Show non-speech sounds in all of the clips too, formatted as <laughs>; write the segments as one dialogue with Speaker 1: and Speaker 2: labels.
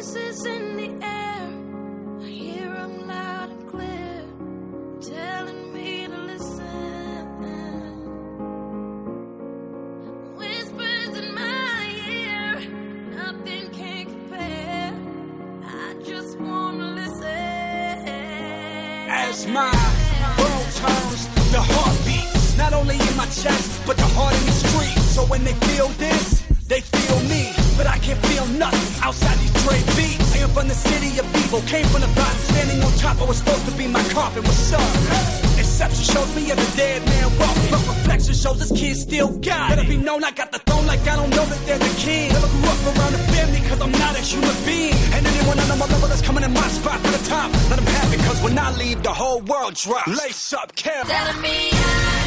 Speaker 1: voices in the air. I hear 'em loud and clear, telling me to listen. Whispers in my ear, nothing can compare. I just wanna listen.
Speaker 2: As my world turns, the heart beats not only in my chest, but the heart in the street. So when they feel this, they feel me. But I can't feel nothing outside these Dre beats. I am from the city of evil, came from the bottom, standing on top. I was supposed to be my coffin. What's up? Exception shows me as a dead man walking, but reflection shows this kid still got Let it be known I got the throne like I don't know that they're the king. Never grew up around a family cause I'm not a human being. And anyone on my level that's coming in my spot for the top, let them have it cause when I leave, the whole world drops. Lace up, Cam.
Speaker 1: Telling me I'm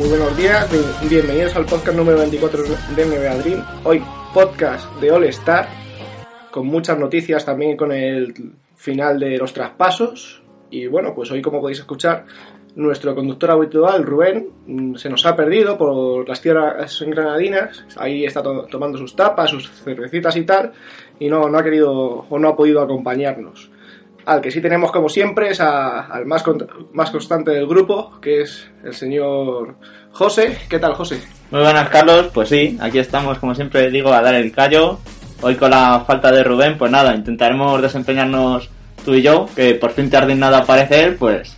Speaker 3: Muy buenos días, bien- bienvenidos al podcast número 24 de NBA Dream. Hoy podcast de All Star, con muchas noticias también con el final de los traspasos. Y bueno, pues hoy como podéis escuchar, nuestro conductor habitual, Rubén, mm, se nos ha perdido por las tierras granadinas. Ahí está to- tomando sus tapas, sus cervecitas y tal, y no, no ha querido o no ha podido acompañarnos. Al que sí tenemos como siempre es a- al más, con- más constante del grupo, que es el señor José. ¿Qué tal, José?
Speaker 4: Muy buenas, Carlos. Pues sí, aquí estamos, como siempre digo, a dar el callo. Hoy con la falta de Rubén, pues nada, intentaremos desempeñarnos tú y yo, que por fin te ha nada aparecer, pues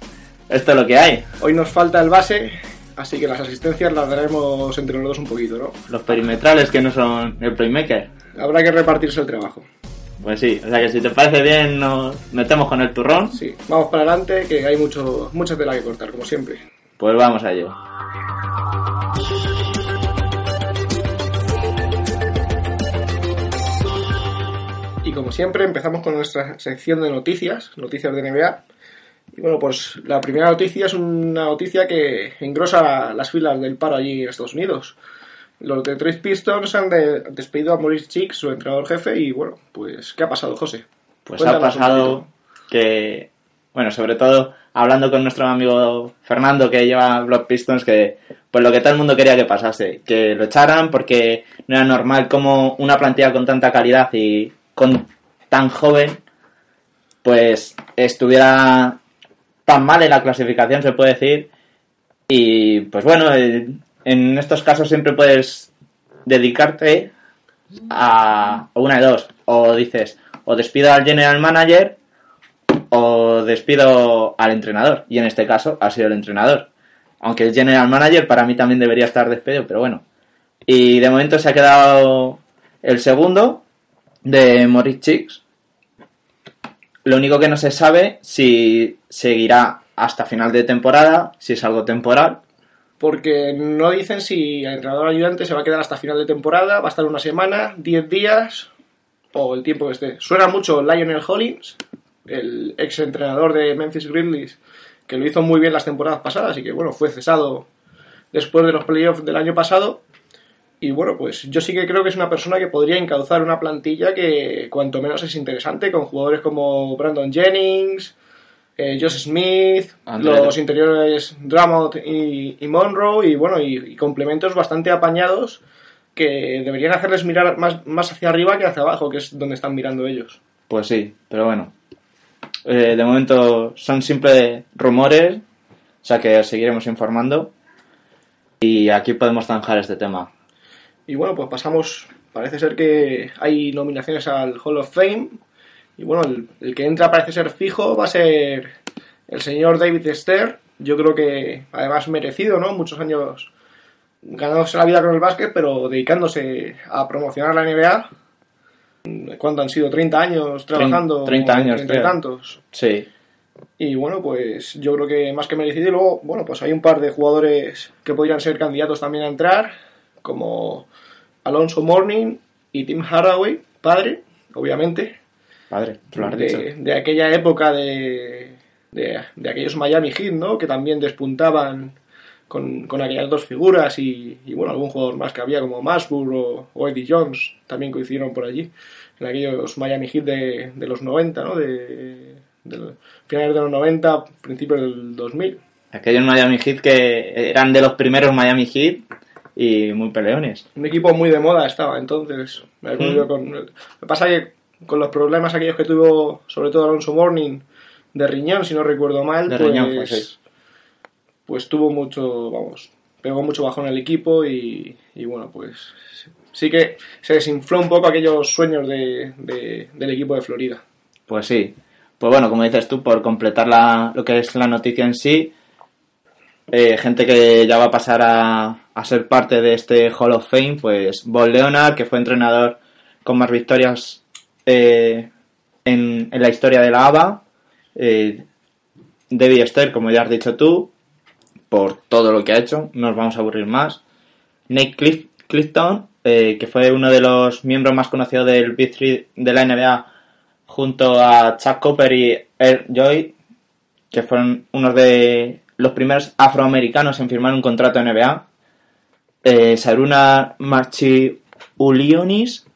Speaker 4: esto es lo que hay.
Speaker 3: Hoy nos falta el base, así que las asistencias las daremos entre los dos un poquito, ¿no?
Speaker 4: Los perimetrales que no son el playmaker.
Speaker 3: Habrá que repartirse el trabajo.
Speaker 4: Pues sí, o sea que si te parece bien nos metemos con el turrón,
Speaker 3: Sí, vamos para adelante, que hay mucho, mucha tela que cortar, como siempre.
Speaker 4: pues vamos a ello.
Speaker 3: Y como siempre, empezamos con nuestra sección de noticias, noticias de NBA. Y bueno, pues la primera noticia es una noticia que engrosa las filas del paro allí en Estados Unidos. Los Detroit Pistons han de- despedido a Maurice Cheeks, su entrenador jefe, y bueno, pues ¿qué ha pasado, José?
Speaker 4: Pues
Speaker 3: Cuéntanos
Speaker 4: ha pasado que, bueno, sobre todo hablando con nuestro amigo Fernando que lleva Block Pistons, que pues lo que todo el mundo quería que pasase, que lo echaran porque no era normal como una plantilla con tanta calidad y con tan joven, pues estuviera tan mal en la clasificación, se puede decir. Y pues bueno, eh, en estos casos siempre puedes dedicarte a una de dos. O dices, o despido al general manager o despido al entrenador. Y en este caso ha sido el entrenador. Aunque el general manager para mí también debería estar despedido, pero bueno. Y de momento se ha quedado el segundo de Maurice Chicks. Lo único que no se sabe si seguirá hasta final de temporada, si es algo temporal.
Speaker 3: Porque no dicen si el entrenador ayudante se va a quedar hasta final de temporada, va a estar una semana, 10 días o el tiempo que esté. Suena mucho Lionel Hollins, el ex entrenador de Memphis Grizzlies, que lo hizo muy bien las temporadas pasadas y que bueno, fue cesado después de los playoffs del año pasado. Y bueno, pues yo sí que creo que es una persona que podría encauzar una plantilla que cuanto menos es interesante, con jugadores como Brandon Jennings, eh, Josh Smith, los interiores Drummond y, y Monroe, y bueno, y, y complementos bastante apañados que deberían hacerles mirar más, más hacia arriba que hacia abajo, que es donde están mirando ellos.
Speaker 4: Pues sí, pero bueno. Eh, de momento son simples rumores, o sea que os seguiremos informando. Y aquí podemos zanjar este tema.
Speaker 3: Y bueno, pues pasamos, parece ser que hay nominaciones al Hall of Fame, y bueno, el, el que entra parece ser fijo va a ser el señor David Stern, yo creo que además merecido, ¿no? Muchos años ganándose la vida con el básquet, pero dedicándose a promocionar la NBA. ¿Cuánto han sido? ¿30 años trabajando?
Speaker 4: 30 años,
Speaker 3: Entre
Speaker 4: creo.
Speaker 3: tantos.
Speaker 4: Sí,
Speaker 3: Y bueno, pues yo creo que más que merecido. Y luego, bueno, pues hay un par de jugadores que podrían ser candidatos también a entrar, como Alonso Morning y Tim Hardaway, padre, obviamente,
Speaker 4: padre, tú lo has dicho.
Speaker 3: de, de aquella época de, de, de aquellos Miami Heat, ¿no? Que también despuntaban con, con aquellas dos figuras y, y, bueno, algún jugador más que había como Masburg o, o Eddie Jones también coincidieron por allí, en aquellos Miami Heat de, de los 90, ¿no? De, de finales de los 90, principios del 2000.
Speaker 4: Aquellos Miami Heat que eran de los primeros Miami Heat y muy peleones.
Speaker 3: Un equipo muy de moda estaba entonces. Me,
Speaker 4: Mm.
Speaker 3: con, me pasa que con los problemas aquellos que tuvo, sobre todo Alonso Morning, de riñón, si no recuerdo mal,
Speaker 4: De
Speaker 3: pues,
Speaker 4: riñón sí.
Speaker 3: pues tuvo mucho, vamos, pegó mucho bajón el equipo y, y bueno, pues sí que se desinfló un poco aquellos sueños de, de- del equipo de Florida.
Speaker 4: Pues sí. Pues bueno, como dices tú, por completar la, lo que es la noticia en sí, eh, gente que ya va a pasar a, a ser parte de este Hall of Fame, pues Bob Leonard, que fue entrenador con más victorias eh, en, en la historia de la ABA, eh, Debbie Esther, como ya has dicho tú, por todo lo que ha hecho, no nos vamos a aburrir más. Nate Clif- Clifton, eh, que fue uno de los miembros más conocidos del Big Three de la NBA, junto a Chuck Cooper y Earl Joy, que fueron unos de los primeros afroamericanos en firmar un contrato NBA. Eh, Saruna Marchiulionis,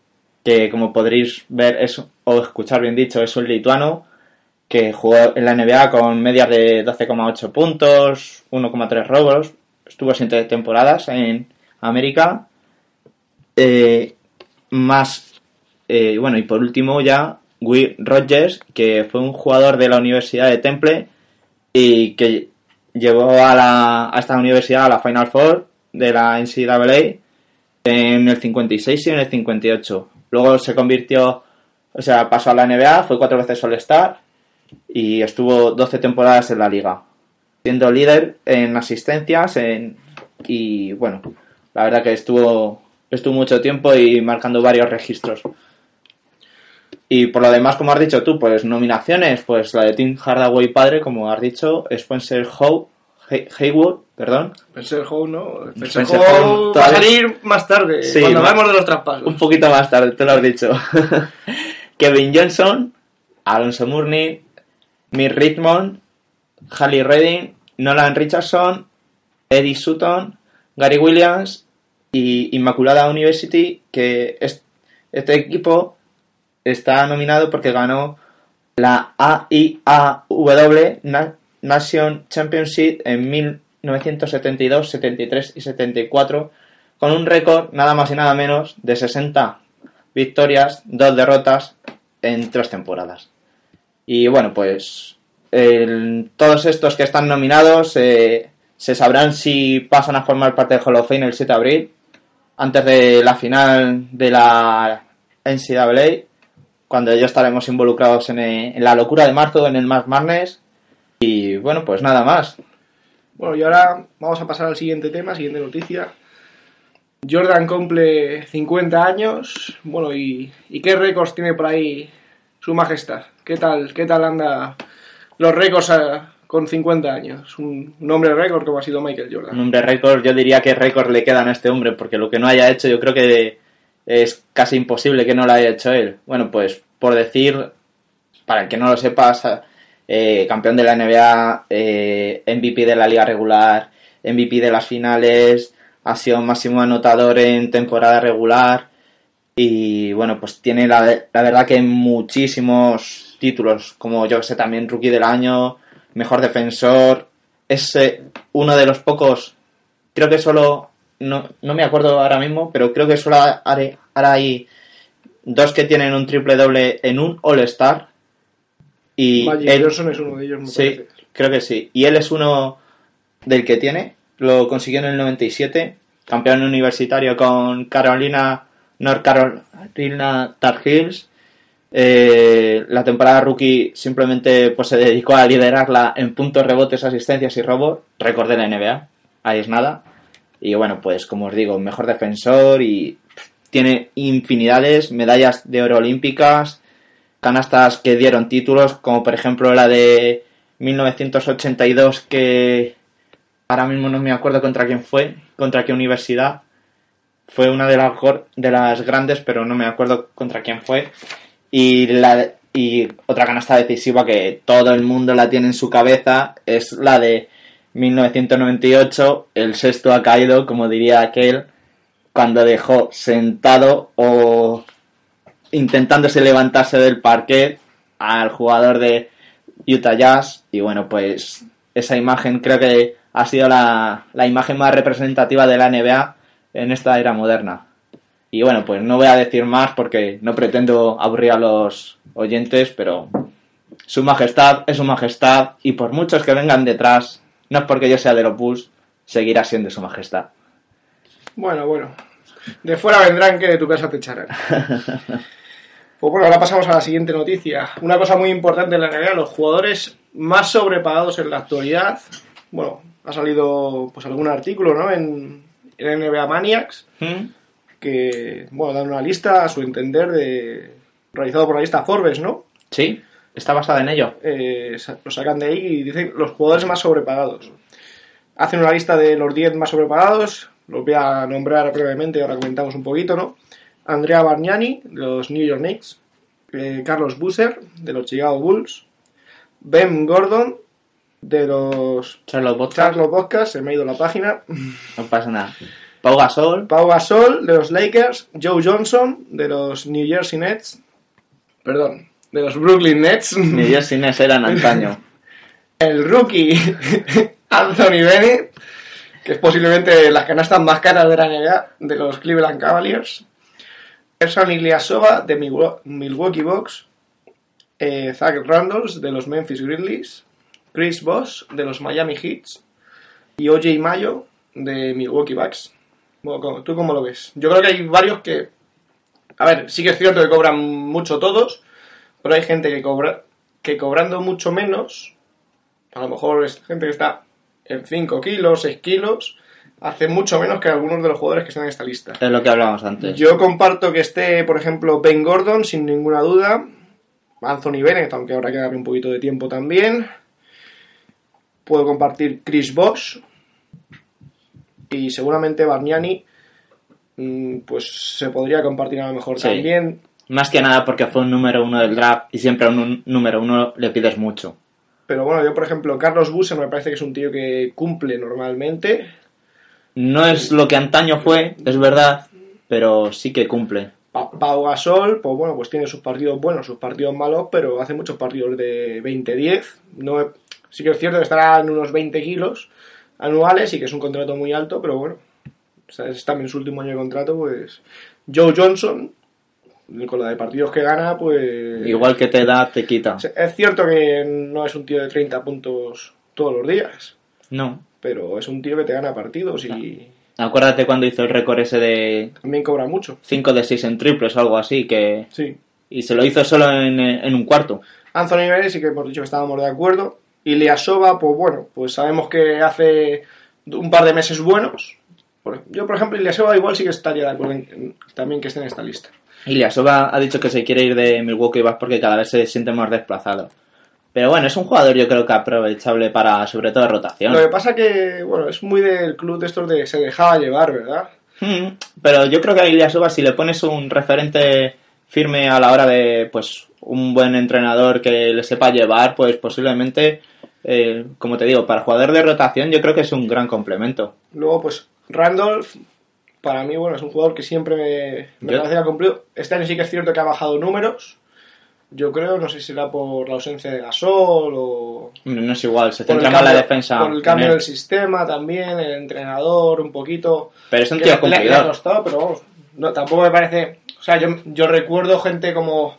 Speaker 4: que como podréis ver es, o escuchar bien dicho, es un lituano que jugó en la NBA con medias de 12,8 puntos, 1,3 robos, estuvo siete temporadas en América. Eh, más, eh, bueno, y por último ya Will Rogers, que fue un jugador de la Universidad de Temple y que llevó a, la, a esta universidad a la Final Four de la NCAA en el 56 y en el 58. Luego se convirtió, o sea, pasó a la NBA, fue cuatro veces All-Star y estuvo 12 temporadas en la liga, siendo líder en asistencias en, y bueno, la verdad que estuvo, estuvo mucho tiempo y marcando varios registros. Y por lo demás, como has dicho tú, pues nominaciones, pues la de Tim Hardaway padre, como has dicho, Spencer Howe, Hay- Haywood, perdón,
Speaker 3: Spencer Howe, ¿no? Spencer,
Speaker 4: Spencer
Speaker 3: Howe va a salir más tarde,
Speaker 4: Sí,
Speaker 3: cuando hablemos de los traspasos.
Speaker 4: un poquito más tarde, te lo has dicho. <laughs> Kevin Johnson, Alonso Mourney, Mick Richmond, Halle Redding, Nolan Richardson, Eddie Sutton, Gary Williams y Inmaculada University, que es- este equipo está nominado porque ganó la AIAW Na- Nation Championship en 1972, 73 y 74 con un récord nada más y nada menos de 60 victorias, dos derrotas en tres temporadas. Y bueno, pues todos estos que están nominados eh, se sabrán si pasan a formar parte del Hall of Fame el 7 de abril, antes de la final de la NCAA, cuando ya estaremos involucrados en, eh, en la locura de marzo, en el March Madness. Y bueno, pues nada más.
Speaker 3: Bueno, y ahora vamos a pasar al siguiente tema, siguiente noticia. Jordan cumple 50 años. Bueno, ¿y, y qué récords tiene por ahí su majestad? ¿Qué tal, qué tal anda los récords a- con 50 años? Un, un hombre récord como ha sido Michael
Speaker 4: Un
Speaker 3: Jordan.
Speaker 4: hombre récord, yo diría que récord le quedan a este hombre, porque lo que no haya hecho yo creo que es casi imposible que no lo haya hecho él. Bueno, pues por decir, para el que no lo sepa, eh, campeón de la NBA, eh, MVP de la liga regular, MVP de las finales, ha sido máximo anotador en temporada regular y bueno, pues tiene la, verdad que muchísimos títulos, como yo sé, también rookie del año, mejor defensor, es eh, uno de los pocos, creo que solo, no, no me acuerdo ahora mismo, pero creo que solo ahora hay dos que tienen un triple doble en un All-Star. Y
Speaker 3: Magic
Speaker 4: él-
Speaker 3: Johnson es uno de ellos, me
Speaker 4: Sí,
Speaker 3: parece.
Speaker 4: creo que sí. Y él es uno del que tiene. Lo consiguió en el 97. Campeón universitario con Carolina, North Carolina Tar Heels. Eh, la temporada rookie simplemente pues, se dedicó a liderarla en puntos, rebotes, asistencias y robos. Récord de la NBA. Ahí es nada. Y bueno, pues como os digo, mejor defensor y tiene infinidades, medallas de oro olímpicas, canastas que dieron títulos, como por ejemplo la de 1982 que ahora mismo no me acuerdo contra quién fue, contra qué universidad. Fue una de las, de las grandes, pero no me acuerdo contra quién fue. Y, la, y otra canasta decisiva que todo el mundo la tiene en su cabeza es la de 1998, el sexto ha caído, como diría aquel, cuando dejó sentado o intentándose levantarse del parquet al jugador de Utah Jazz. Y bueno, pues esa imagen creo que ha sido la, la imagen más representativa de la NBA en esta era moderna. Y bueno, pues no voy a decir más porque no pretendo aburrir a los oyentes, pero su majestad es su majestad y por muchos que vengan detrás, no es porque yo sea del Opus, seguirá siendo su majestad.
Speaker 3: Bueno, bueno. De fuera vendrán que de tu casa te echarán. <laughs> Pues bueno, ahora pasamos a la siguiente noticia. Una cosa muy importante en la NBA, los jugadores más sobrepagados en la actualidad. Bueno, ha salido pues algún artículo, ¿no? En, en NBA Maniacs
Speaker 4: ¿Mm?
Speaker 3: que, bueno, dan una lista a su entender de realizado por la lista Forbes, ¿no?
Speaker 4: Sí, está basada en ello.
Speaker 3: eh, lo sacan de ahí y dicen los jugadores más sobrepagados. Hacen una lista de los 10 más sobrepagados, los voy a nombrar brevemente, ahora comentamos un poquito, ¿no? Andrea Bargnani, de los New York Knicks, eh, Carlos Busser, de los Chicago Bulls, Ben Gordon, de los
Speaker 4: Charlotte Vodka,
Speaker 3: Charlotte Bobcats, se me ha ido la página,
Speaker 4: no pasa nada. Pau Gasol,
Speaker 3: Pau Gasol, de los Lakers, Joe Johnson, de los New Jersey Nets, perdón, de los Brooklyn Nets,
Speaker 4: yo sin ese eran antaño. <laughs>
Speaker 3: el rookie <laughs> Anthony Bennett, que es posiblemente las canastas más caras de la NBA, de los Cleveland Cavaliers, Ersan Ilyasova, de Milwa- Milwaukee Bucks, eh, Zach Randolph, de los Memphis Grizzlies, Chris Bosh, de los Miami Heats, y OJ Mayo, de Milwaukee Bucks. Bueno, ¿cómo- ¿Tú cómo lo ves? Yo creo que hay varios que... A ver, sí que es cierto que cobran mucho todos, pero hay gente que cobra que cobrando mucho menos a lo mejor es gente que está en 5 kilos, 6 kilos, hace mucho menos que algunos de los jugadores que están en esta lista.
Speaker 4: Es lo que hablábamos antes.
Speaker 3: Yo comparto que esté, por ejemplo, Ben Gordon, sin ninguna duda. Anthony Bennett, aunque habrá que darle un poquito de tiempo también. Puedo compartir Chris Bosh. Y seguramente Bargnani, mm, pues se podría compartir a lo mejor
Speaker 4: Sí.
Speaker 3: también.
Speaker 4: Más que nada porque fue un número uno del draft y siempre a un número uno le pides mucho.
Speaker 3: Pero bueno, yo por ejemplo, Carlos Busser me parece que es un tío que cumple normalmente.
Speaker 4: No es lo que antaño fue, es verdad, pero sí que cumple.
Speaker 3: Pa- Pau Gasol, pues bueno, pues tiene sus partidos buenos, sus partidos malos, pero hace muchos partidos de 20-10. No, sí que es cierto que estará en unos 20 kilos anuales y que es un contrato muy alto, pero bueno, o sea, es también su último año de contrato, pues Joe Johnson, con la de partidos que gana, pues...
Speaker 4: Igual que te da, te quita.
Speaker 3: Es cierto que no es un tío de 30 puntos todos los días,
Speaker 4: No.
Speaker 3: pero es un tío que te gana partidos y
Speaker 4: Acuérdate cuando hizo el récord ese de
Speaker 3: también cobra mucho.
Speaker 4: 5 de 6 en triples o algo así, que
Speaker 3: Sí,
Speaker 4: y se lo hizo solo en, en un cuarto.
Speaker 3: Anthony Bennett sí que hemos dicho que estábamos de acuerdo. Y Liasova, pues bueno, pues sabemos que hace un par de meses buenos. Yo, por ejemplo, Ilyasova igual sí que estaría de acuerdo en- en- también que esté en esta lista.
Speaker 4: Ilyasova ha dicho que se quiere ir de Milwaukee Bucks porque cada vez se siente más desplazado. Pero bueno, es un jugador yo creo que aprovechable para sobre todo rotación.
Speaker 3: Lo que pasa que, bueno, es muy del club de estos de se dejaba llevar, ¿verdad?
Speaker 4: Mm, Pero yo creo que a Ilyasova si le pones un referente firme a la hora de pues un buen entrenador que le sepa llevar, pues posiblemente, eh, como te digo, para jugador de rotación yo creo que es un gran complemento.
Speaker 3: Luego, pues, Randolph, para mí, bueno, es un jugador que siempre me, me parece que ha cumplido. Este año sí que es cierto que ha bajado números. Yo creo, no sé si será por la ausencia de Gasol o
Speaker 4: No es igual, se centra más la defensa.
Speaker 3: Por el cambio del sistema también, el entrenador, un poquito.
Speaker 4: Pero es un tío
Speaker 3: le- le, ha costado, pero vamos, no, tampoco me parece. O sea, yo, yo recuerdo gente como.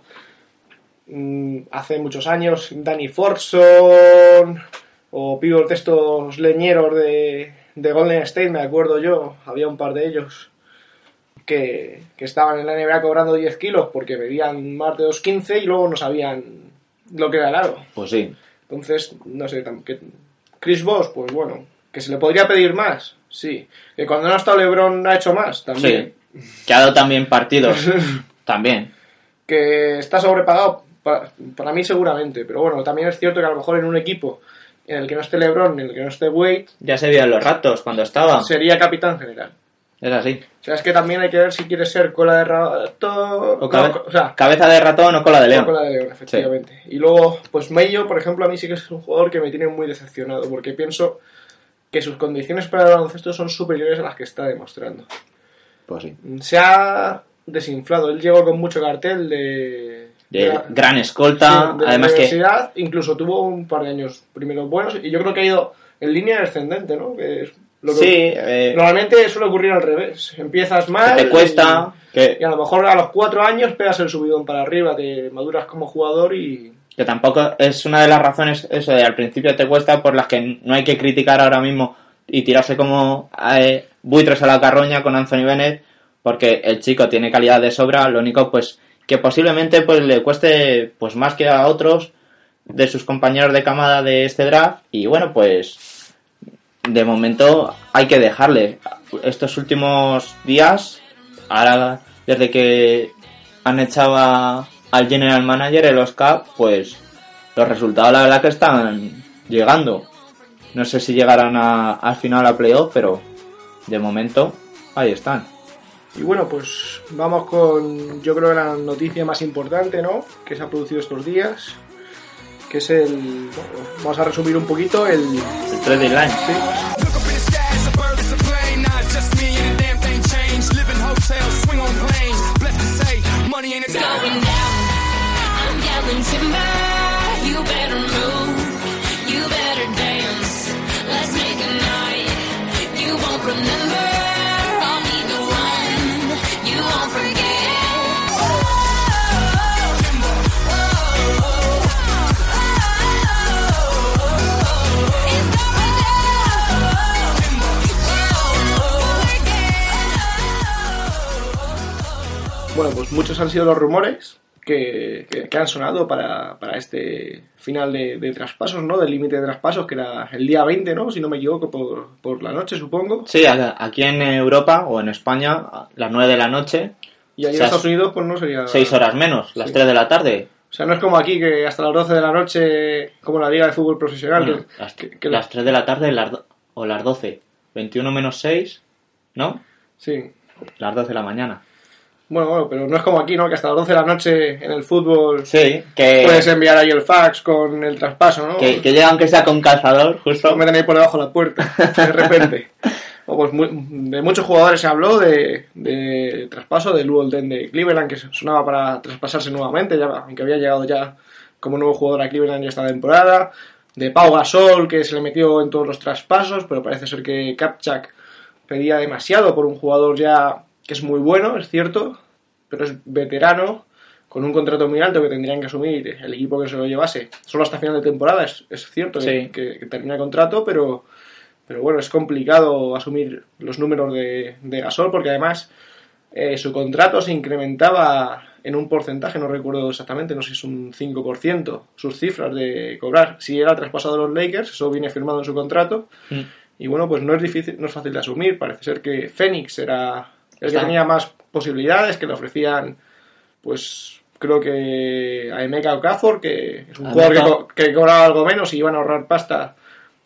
Speaker 3: mm, hace muchos años, Danny Forson o pibos de estos leñeros de, de Golden State, me acuerdo yo, había un par de ellos que, que estaban en la NBA cobrando 10 kilos porque medían más de 2.15 y luego no sabían lo que era el aro.
Speaker 4: Pues sí.
Speaker 3: Entonces, no sé, que Chris Bosh, pues bueno, que se le podría pedir más, sí. Que cuando no ha estado LeBron ha hecho más, también.
Speaker 4: Sí. Que ha dado también partidos. <laughs> también.
Speaker 3: Que está sobrepagado, para, para mí seguramente, pero bueno, también es cierto que a lo mejor en un equipo en el que no esté LeBron, en el que no esté Wade,
Speaker 4: Ya se vio en los ratos cuando estaba.
Speaker 3: sería capitán general.
Speaker 4: Es así.
Speaker 3: O sea, es que también hay que ver si quiere ser cola de ratón,
Speaker 4: O, cabe-
Speaker 3: no, o sea,
Speaker 4: cabeza de ratón o cola de león.
Speaker 3: Cola de león, efectivamente. Y luego, pues Mello, por ejemplo, a mí sí que es un jugador que me tiene muy decepcionado, porque pienso que sus condiciones para el baloncesto son superiores a las que está demostrando.
Speaker 4: Pues sí.
Speaker 3: Se ha desinflado. Él llegó con mucho cartel de.
Speaker 4: De
Speaker 3: la-
Speaker 4: gran escolta,
Speaker 3: sí, de
Speaker 4: además que
Speaker 3: universidad. Incluso tuvo un par de años primeros buenos y yo creo que ha ido en línea descendente, ¿no? Que es lo que-
Speaker 4: sí, eh,
Speaker 3: Normalmente suele ocurrir al revés. Empiezas mal.
Speaker 4: que te cuesta,
Speaker 3: Y,
Speaker 4: que,
Speaker 3: y a lo mejor a los cuatro años pegas el subidón para arriba, te maduras como jugador y.
Speaker 4: que tampoco es una de las razones, eso de al principio te cuesta, por las que no hay que criticar ahora mismo y tirarse como eh, buitres a la carroña con Anthony Bennett, porque el chico tiene calidad de sobra, lo único pues que posiblemente pues le cueste pues más que a otros de sus compañeros de camada de este draft. Y bueno pues de momento hay que dejarle. Estos últimos días ahora desde que han echado al general manager el Oscar pues los resultados la verdad que están llegando. No sé si llegarán a- al final a playoff pero de momento ahí están
Speaker 3: Y bueno, pues vamos con, yo creo, la noticia más importante, ¿no? Que se ha producido estos días, que es el, bueno, vamos a resumir un poquito el,
Speaker 4: el 3 de line
Speaker 5: it's
Speaker 3: bueno, pues muchos han sido los rumores que, que- que han sonado para, para este final de, de traspasos, ¿no? Del límite de traspasos, que era el día 20, ¿no? Si no me equivoco, por, por la noche, supongo.
Speaker 4: sí aquí en Europa o en España a las 9 de la noche
Speaker 3: Y allí en Estados Unidos, pues no sería...
Speaker 4: 6 horas menos las
Speaker 3: Sí.
Speaker 4: 3 de la tarde
Speaker 3: O sea, no es como aquí, que hasta las 12 de la noche, como la Liga de Fútbol Profesional,
Speaker 4: Bueno,
Speaker 3: que-
Speaker 4: las,
Speaker 3: que- que-
Speaker 4: las 3 de la tarde las do- o las 12 21 menos 6 ¿no?
Speaker 3: Sí.
Speaker 4: las 12 de la mañana
Speaker 3: Bueno, bueno, pero no es como aquí, ¿no? Que hasta las 12 de la noche en el fútbol
Speaker 4: sí que,
Speaker 3: puedes enviar ahí el fax con el traspaso, ¿no?
Speaker 4: que, que llega aunque sea con calzador justo
Speaker 3: Lo meten ahí por debajo de la puerta, de repente. <laughs> O pues mu- de muchos jugadores se habló de, de traspaso de Lou Holden de Cleveland, que sonaba para traspasarse nuevamente, ya, aunque había llegado ya como nuevo jugador a Cleveland ya esta temporada. De Pau Gasol, que se le metió en todos los traspasos, pero parece ser que Kapchak pedía demasiado por un jugador ya que es muy bueno, es cierto, pero es veterano, con un contrato muy alto que tendrían que asumir el equipo que se lo llevase. Solo hasta final de temporada, es, es cierto que-
Speaker 4: Sí.
Speaker 3: que, que termina el contrato, pero, pero bueno, es complicado asumir los números de, de Gasol porque además eh, su contrato se incrementaba en un porcentaje, no recuerdo exactamente, no sé si es un 5%, sus cifras de cobrar. Si era traspasado a los Lakers, eso viene firmado en su contrato.
Speaker 4: Mm.
Speaker 3: Y bueno, pues no es difícil, no es fácil de asumir. Parece ser que Phoenix era que
Speaker 4: Está.
Speaker 3: tenía más posibilidades, que le ofrecían, pues creo que a Emeka Okafor, que es un
Speaker 4: A
Speaker 3: jugador que,
Speaker 4: Emeka.
Speaker 3: co- que cobraba algo menos y iban a ahorrar pasta,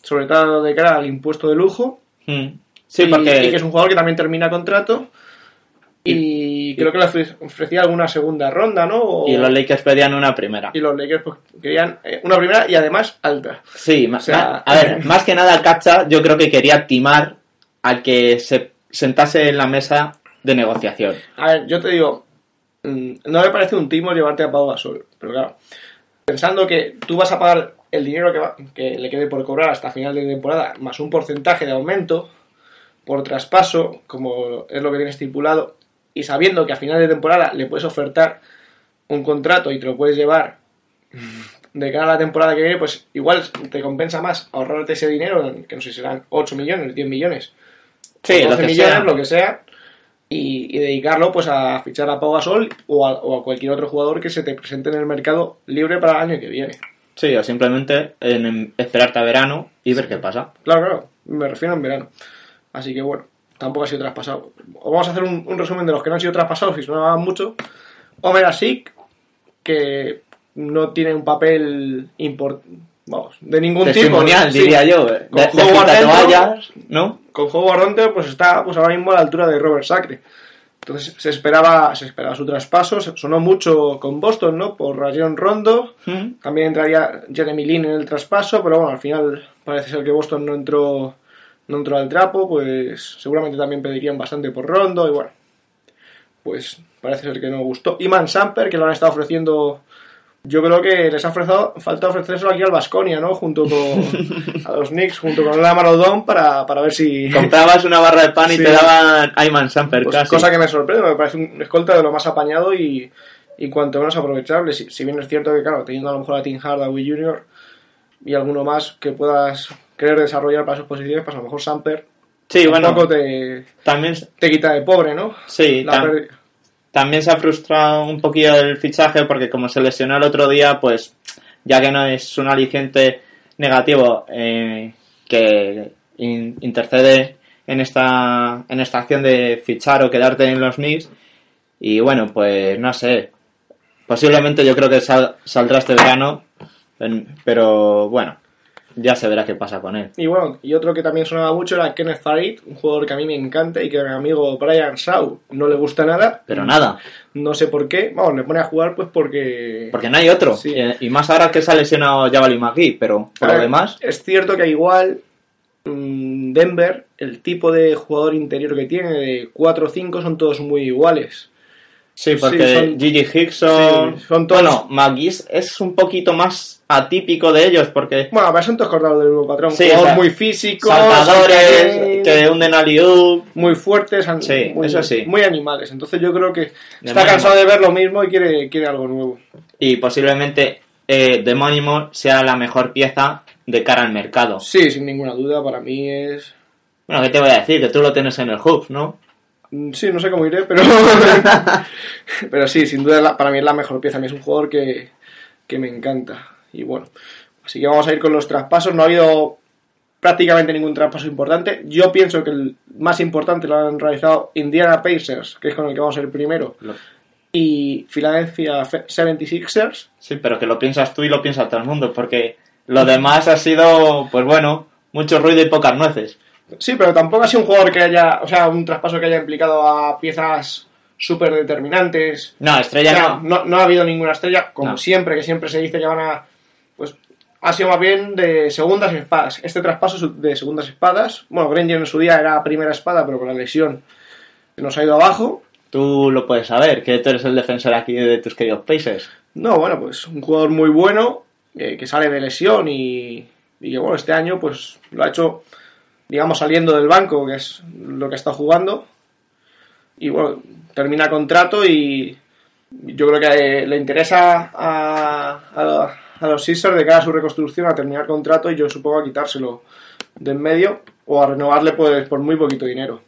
Speaker 3: sobre todo de cara al impuesto de lujo.
Speaker 4: Mm. sí
Speaker 3: y,
Speaker 4: porque
Speaker 3: y que es un jugador que también termina contrato. Y, creo que le ofre- ofrecía alguna segunda ronda, ¿no? O-
Speaker 4: y los Lakers pedían una primera
Speaker 3: y los Lakers pues, querían eh, una primera y además alta.
Speaker 4: Sí,
Speaker 3: O sea-
Speaker 4: a ver, <laughs> más que nada Captcha yo creo que quería timar al que se sentase en la mesa de negociación.
Speaker 3: A ver, yo te digo, mm, no me parece un timo llevarte a Pau Gasol, pero claro, pensando que tú vas a pagar el dinero que, va- que le quede por cobrar hasta final de temporada, más un porcentaje de aumento por traspaso, como es lo que tiene estipulado, y sabiendo que a final de temporada le puedes ofertar un contrato y te lo puedes llevar de cara a la temporada que viene, pues igual te compensa más ahorrarte ese dinero, que no sé si serán 8 millones, 10 millones,
Speaker 4: Sí,
Speaker 3: 12
Speaker 4: lo que
Speaker 3: millones,
Speaker 4: sea.
Speaker 3: lo que sea, y, y dedicarlo pues a fichar a Pau Gasol o a, o a cualquier otro jugador que se te presente en el mercado libre para el año que viene.
Speaker 4: Sí, o simplemente en, en esperarte a verano y ver qué pasa.
Speaker 3: Claro, claro, me refiero en verano. Así que bueno, tampoco ha sido traspasado. Vamos a hacer un, un resumen de los que no han sido traspasados y sonaban mucho. Omer Asik, que no tiene un papel import- vamos, de ningún
Speaker 4: Testimonial,
Speaker 3: tipo.
Speaker 4: Diría yo.
Speaker 3: Con
Speaker 4: De,
Speaker 3: Howard
Speaker 4: toallas, ¿no?
Speaker 3: con Howard Hunter pues está pues ahora mismo a la altura de Robert Sacre. Entonces se esperaba, se esperaba su traspaso, sonó mucho con Boston, ¿no? Por Rayon Rondo.
Speaker 4: Mm.
Speaker 3: También entraría Jeremy Lin en el traspaso, pero bueno, al final parece ser que Boston no entró no entró al trapo, pues seguramente también pedirían bastante por Rondo y bueno, pues parece ser que no gustó. Iman Samper, que lo han estado ofreciendo, yo creo que les ha ofrecido, falta ofrecérselo aquí al Vasconia, ¿no? Junto con <laughs> a los Knicks, junto con la Marodón para, para ver si...
Speaker 4: Comprabas una barra de pan y
Speaker 3: Sí.
Speaker 4: te daban Ayman Samper
Speaker 3: Pues,
Speaker 4: casi.
Speaker 3: cosa que me sorprende, me parece un escolta de lo más apañado y, y cuanto menos aprovechable. Si, si bien es cierto que, claro, teniendo a lo mejor a Tim Hardaway Jr. y alguno más que puedas querer desarrollar para sus posiciones, pues a lo mejor Samper
Speaker 4: Sí,
Speaker 3: un
Speaker 4: bueno,
Speaker 3: poco te,
Speaker 4: también,
Speaker 3: te quita de pobre, ¿no?
Speaker 4: sí,
Speaker 3: La
Speaker 4: también se ha frustrado un poquillo el fichaje porque como se lesionó el otro día, pues ya que no es un aliciente negativo eh, que in- intercede en esta, en esta acción de fichar o quedarte en los Knicks. Y bueno, pues no sé. Posiblemente yo creo que sal- saldrá este verano, pero bueno, ya se verá qué pasa con él.
Speaker 3: Y bueno, y otro que también sonaba mucho era Kenneth Farid, un jugador que a mí me encanta y que a mi amigo Brian Shaw no le gusta nada.
Speaker 4: Pero nada,
Speaker 3: No sé por qué. Vamos, le pone a jugar pues porque...
Speaker 4: porque no hay otro.
Speaker 3: Sí.
Speaker 4: Y, más ahora que se ha lesionado Javali McGee, pero por lo demás...
Speaker 3: Es cierto que igual mm, Denver, el tipo de jugador interior que tiene, de 4 o 5, son todos muy iguales.
Speaker 4: Sí, porque
Speaker 3: Sí, son-
Speaker 4: Gigi Hickson.
Speaker 3: Sí, son todos-
Speaker 4: Bueno, McGee es un poquito más atípico de ellos porque.
Speaker 3: Bueno, pero son todos cortados del mismo patrón.
Speaker 4: Sí, o sea,
Speaker 3: muy físico,
Speaker 4: saltadores,
Speaker 3: saltarín,
Speaker 4: que hunden al
Speaker 3: muy fuertes,
Speaker 4: Sí,
Speaker 3: muy,
Speaker 4: eso sí.
Speaker 3: muy animales. Entonces yo creo que está cansado de ver lo mismo y quiere, quiere algo nuevo.
Speaker 4: Y posiblemente eh, sea la mejor pieza de cara al mercado.
Speaker 3: Sí, sin ninguna duda, para mí es...
Speaker 4: Bueno, ¿qué te voy a decir? Que tú lo tienes en el Hoops, ¿no?
Speaker 3: Sí, no sé cómo iré, pero... <laughs> pero sí, sin duda la- para mí es la mejor pieza. A mí es un jugador que, que me encanta. Y bueno, así que vamos a ir con los traspasos. No ha habido prácticamente ningún traspaso importante. Yo pienso que el más importante lo han realizado Indiana Pacers, que es con el que vamos a ir primero, y Philadelphia Fe- 76ers.
Speaker 4: Sí, pero que lo piensas tú y lo piensa todo el mundo, porque lo demás ha sido, pues bueno, mucho ruido y pocas nueces.
Speaker 3: Sí, pero tampoco ha sido un jugador que haya, o sea, un traspaso que haya implicado a piezas súper determinantes.
Speaker 4: No, estrella
Speaker 3: O sea,
Speaker 4: no.
Speaker 3: no, no ha habido ninguna estrella, como
Speaker 4: No.
Speaker 3: siempre, que siempre se dice que van a. Pues ha sido más bien de segundas espadas. Este traspaso de segundas espadas. Bueno, Granger en su día era primera espada, pero con la lesión nos ha ido abajo.
Speaker 4: Tú lo puedes saber, que tú eres el defensor aquí de tus queridos Pacers.
Speaker 3: No, bueno, pues un jugador muy bueno, eh, que sale de lesión y, y que, bueno, este año pues lo ha hecho, digamos, saliendo del banco, que es lo que está jugando. Y bueno, termina contrato y yo creo que eh, le interesa a, a- a los Sixers de cara a su reconstrucción a terminar contrato y yo supongo a quitárselo de en medio o a renovarle pues, por muy poquito dinero.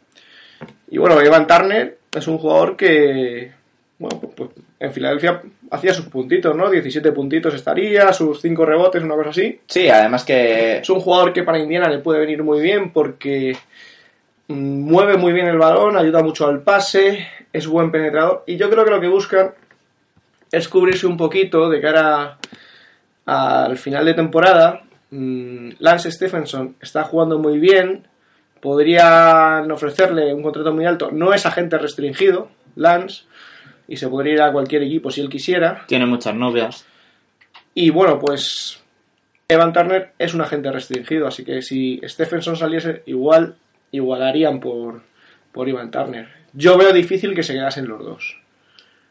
Speaker 3: Y bueno, Evan Turner es un jugador que, bueno, pues, pues, en Filadelfia hacía sus puntitos, ¿no? 17 puntitos estaría, sus 5 rebotes, una cosa así.
Speaker 4: Sí, además que
Speaker 3: Es un jugador que para Indiana le puede venir muy bien porque mm, mueve muy bien el balón, ayuda mucho al pase, es buen penetrador. Y yo creo que lo que buscan es cubrirse un poquito de cara al final de temporada. Mm, Lance Stephenson está jugando muy bien, podrían ofrecerle un contrato muy alto. No es agente restringido, Lance, y se podría ir a cualquier equipo si él quisiera.
Speaker 4: tiene muchas novias.
Speaker 3: Y bueno, pues Evan Turner es un agente restringido, así que si Stephenson saliese, igual igualarían por, por Evan Turner. Yo veo difícil que se quedasen los dos.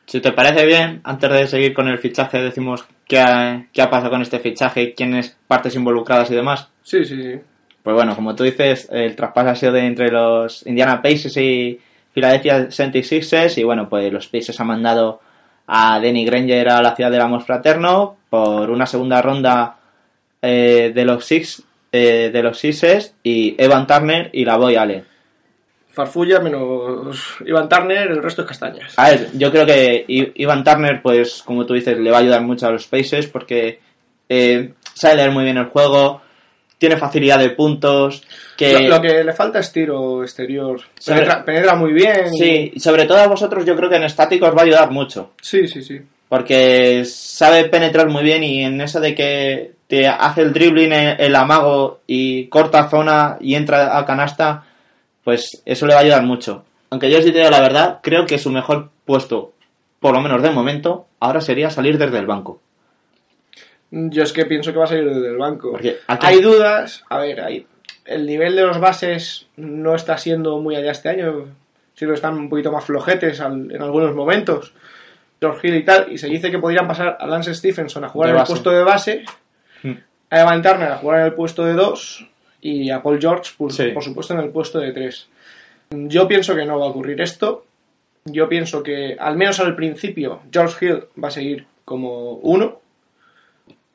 Speaker 4: Si te parece bien, antes de seguir con el fichaje, decimos qué ha, qué ha pasado con este fichaje, quiénes partes involucradas y demás.
Speaker 3: Sí, sí, sí.
Speaker 4: Pues bueno, como tú dices, el traspaso ha sido de entre los Indiana Pacers y Philadelphia 76ers y bueno, pues los Pacers han mandado a Denny Granger a la ciudad del amor fraterno por una segunda ronda eh, de los Six eh, de los Sixers y Evan Turner y la Boy Allen.
Speaker 3: Farfulla menos Evan Turner, el resto es castañas.
Speaker 4: A ver, yo creo que Ivan Turner, pues como tú dices, le va a ayudar mucho a los Pacers porque eh, sabe leer muy bien el juego, tiene facilidad de puntos, que...
Speaker 3: Lo, lo que le falta es tiro exterior.
Speaker 4: Sobre-
Speaker 3: Penetra, penetra muy bien.
Speaker 4: Sí, y sobre todo a vosotros yo creo que en estáticos va a ayudar mucho.
Speaker 3: sí, sí, sí.
Speaker 4: Porque sabe penetrar muy bien y en eso de que te hace el dribbling, el, el amago y corta zona y entra a canasta, pues eso le va a ayudar mucho. Aunque yo os digo la verdad, creo que su mejor puesto, por lo menos de momento, ahora sería salir desde el banco.
Speaker 3: Yo es que pienso que va a salir desde el banco.
Speaker 4: Porque aquí-
Speaker 3: Hay dudas, a ver, hay, el nivel de los bases no está siendo muy allá este año. Sí que están un poquito más flojetes al- en algunos momentos. George Hill y tal. Y se dice que podrían pasar a Lance Stephenson a jugar en el puesto de base,
Speaker 4: Hmm.
Speaker 3: a Evan Turner a jugar en el puesto de 2 y a Paul George, por,
Speaker 4: Sí.
Speaker 3: por supuesto, en el puesto de 3. Yo pienso que no va a ocurrir esto. Yo pienso que, al menos al principio, George Hill va a seguir como 1.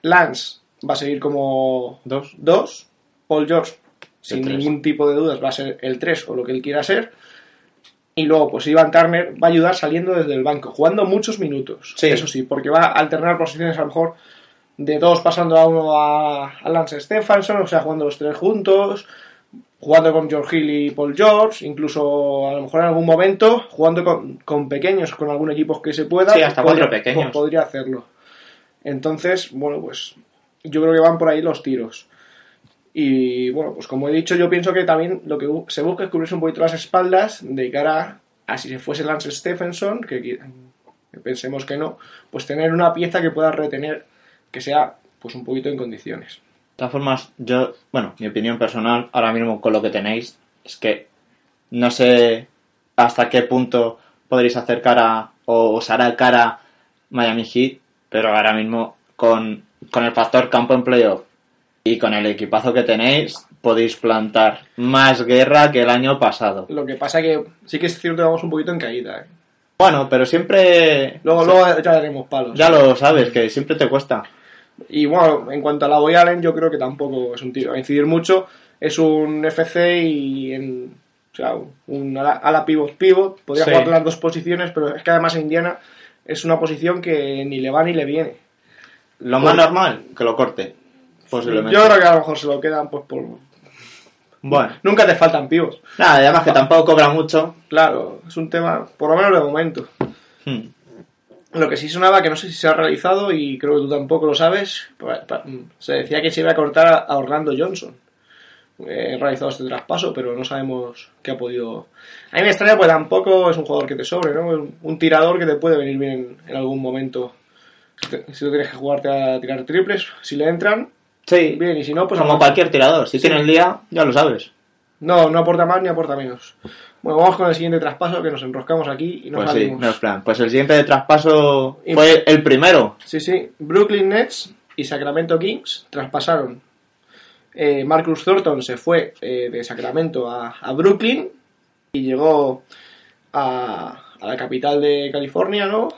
Speaker 3: Lance va a seguir como
Speaker 4: Dos.
Speaker 3: 2. Paul George, sin
Speaker 4: tres.
Speaker 3: ningún tipo de dudas, va a ser el 3 o lo que él quiera ser. Y luego, pues Ivan Turner va a ayudar saliendo desde el banco, jugando muchos minutos.
Speaker 4: Sí.
Speaker 3: Eso sí, porque va a alternar posiciones a lo mejor de dos pasando a uno a, a Lance Stephenson, o sea, jugando los tres juntos, jugando con George Hill y Paul George, incluso a lo mejor en algún momento jugando con, con pequeños, con algún equipo que se pueda.
Speaker 4: Sí, hasta
Speaker 3: podría-
Speaker 4: cuatro pequeños.
Speaker 3: po- Podría hacerlo. Entonces, bueno, pues yo creo que van por ahí los tiros. Y bueno, pues como he dicho, yo pienso que también lo que se busca es cubrirse un poquito las espaldas de cara a si se fuese Lance Stephenson, que pensemos que no, pues tener una pieza que pueda retener, que sea pues un poquito en condiciones.
Speaker 4: De todas formas, yo, bueno, mi opinión personal, ahora mismo con lo que tenéis, es que no sé hasta qué punto podréis hacer cara o os hará cara Miami Heat, pero ahora mismo con, con el factor campo en playoff y con el equipazo que tenéis, podéis plantar más guerra que el año pasado.
Speaker 3: Lo que pasa que sí que es cierto que vamos un poquito en caída. ¿eh?
Speaker 4: Bueno, pero siempre...
Speaker 3: Luego, luego ya daremos palos.
Speaker 4: Ya lo sabes, que siempre te cuesta.
Speaker 3: Y bueno, en cuanto a la Boy Allen, yo creo que tampoco es un tío a incidir mucho. Es un FC y en. O sea, un ala, ala pivot pivot. Podría
Speaker 4: Sí.
Speaker 3: jugar las dos posiciones, pero es que además en Indiana es una posición que ni le va ni le viene.
Speaker 4: Lo más normal, que lo corte. Posiblemente.
Speaker 3: Yo creo que a lo mejor se lo quedan pues por.
Speaker 4: Bueno,
Speaker 3: Nunca te faltan pivos.
Speaker 4: nada, además que tampoco cobra mucho.
Speaker 3: Claro, es un tema, por lo menos de momento.
Speaker 4: Hmm.
Speaker 3: Lo que sí sonaba, que no sé si se ha realizado y creo que tú tampoco lo sabes, pa- se decía que se iba a cortar a Orlando Johnson. He realizado este traspaso, pero no sabemos qué ha podido... A mí me extraña, pues tampoco es un jugador que te sobre, ¿no? Un tirador que te puede venir bien en, en algún momento. Si te- Si tú tienes que jugarte a tirar triples, si le entran,
Speaker 4: Sí,
Speaker 3: bien, y si no, pues...
Speaker 4: como cualquier tirador. Si tiene el día, ya lo sabes.
Speaker 3: No, no aporta más ni aporta menos. Bueno, vamos con el siguiente traspaso, que nos enroscamos aquí y nos
Speaker 4: Pues sí,
Speaker 3: salimos.
Speaker 4: no es plan. Pues el siguiente de traspaso fue el primero.
Speaker 3: Sí, sí. Brooklyn Nets y Sacramento Kings traspasaron. Eh, Marcus Thornton se fue eh, de Sacramento a, a Brooklyn y llegó a, a la capital de California, ¿no?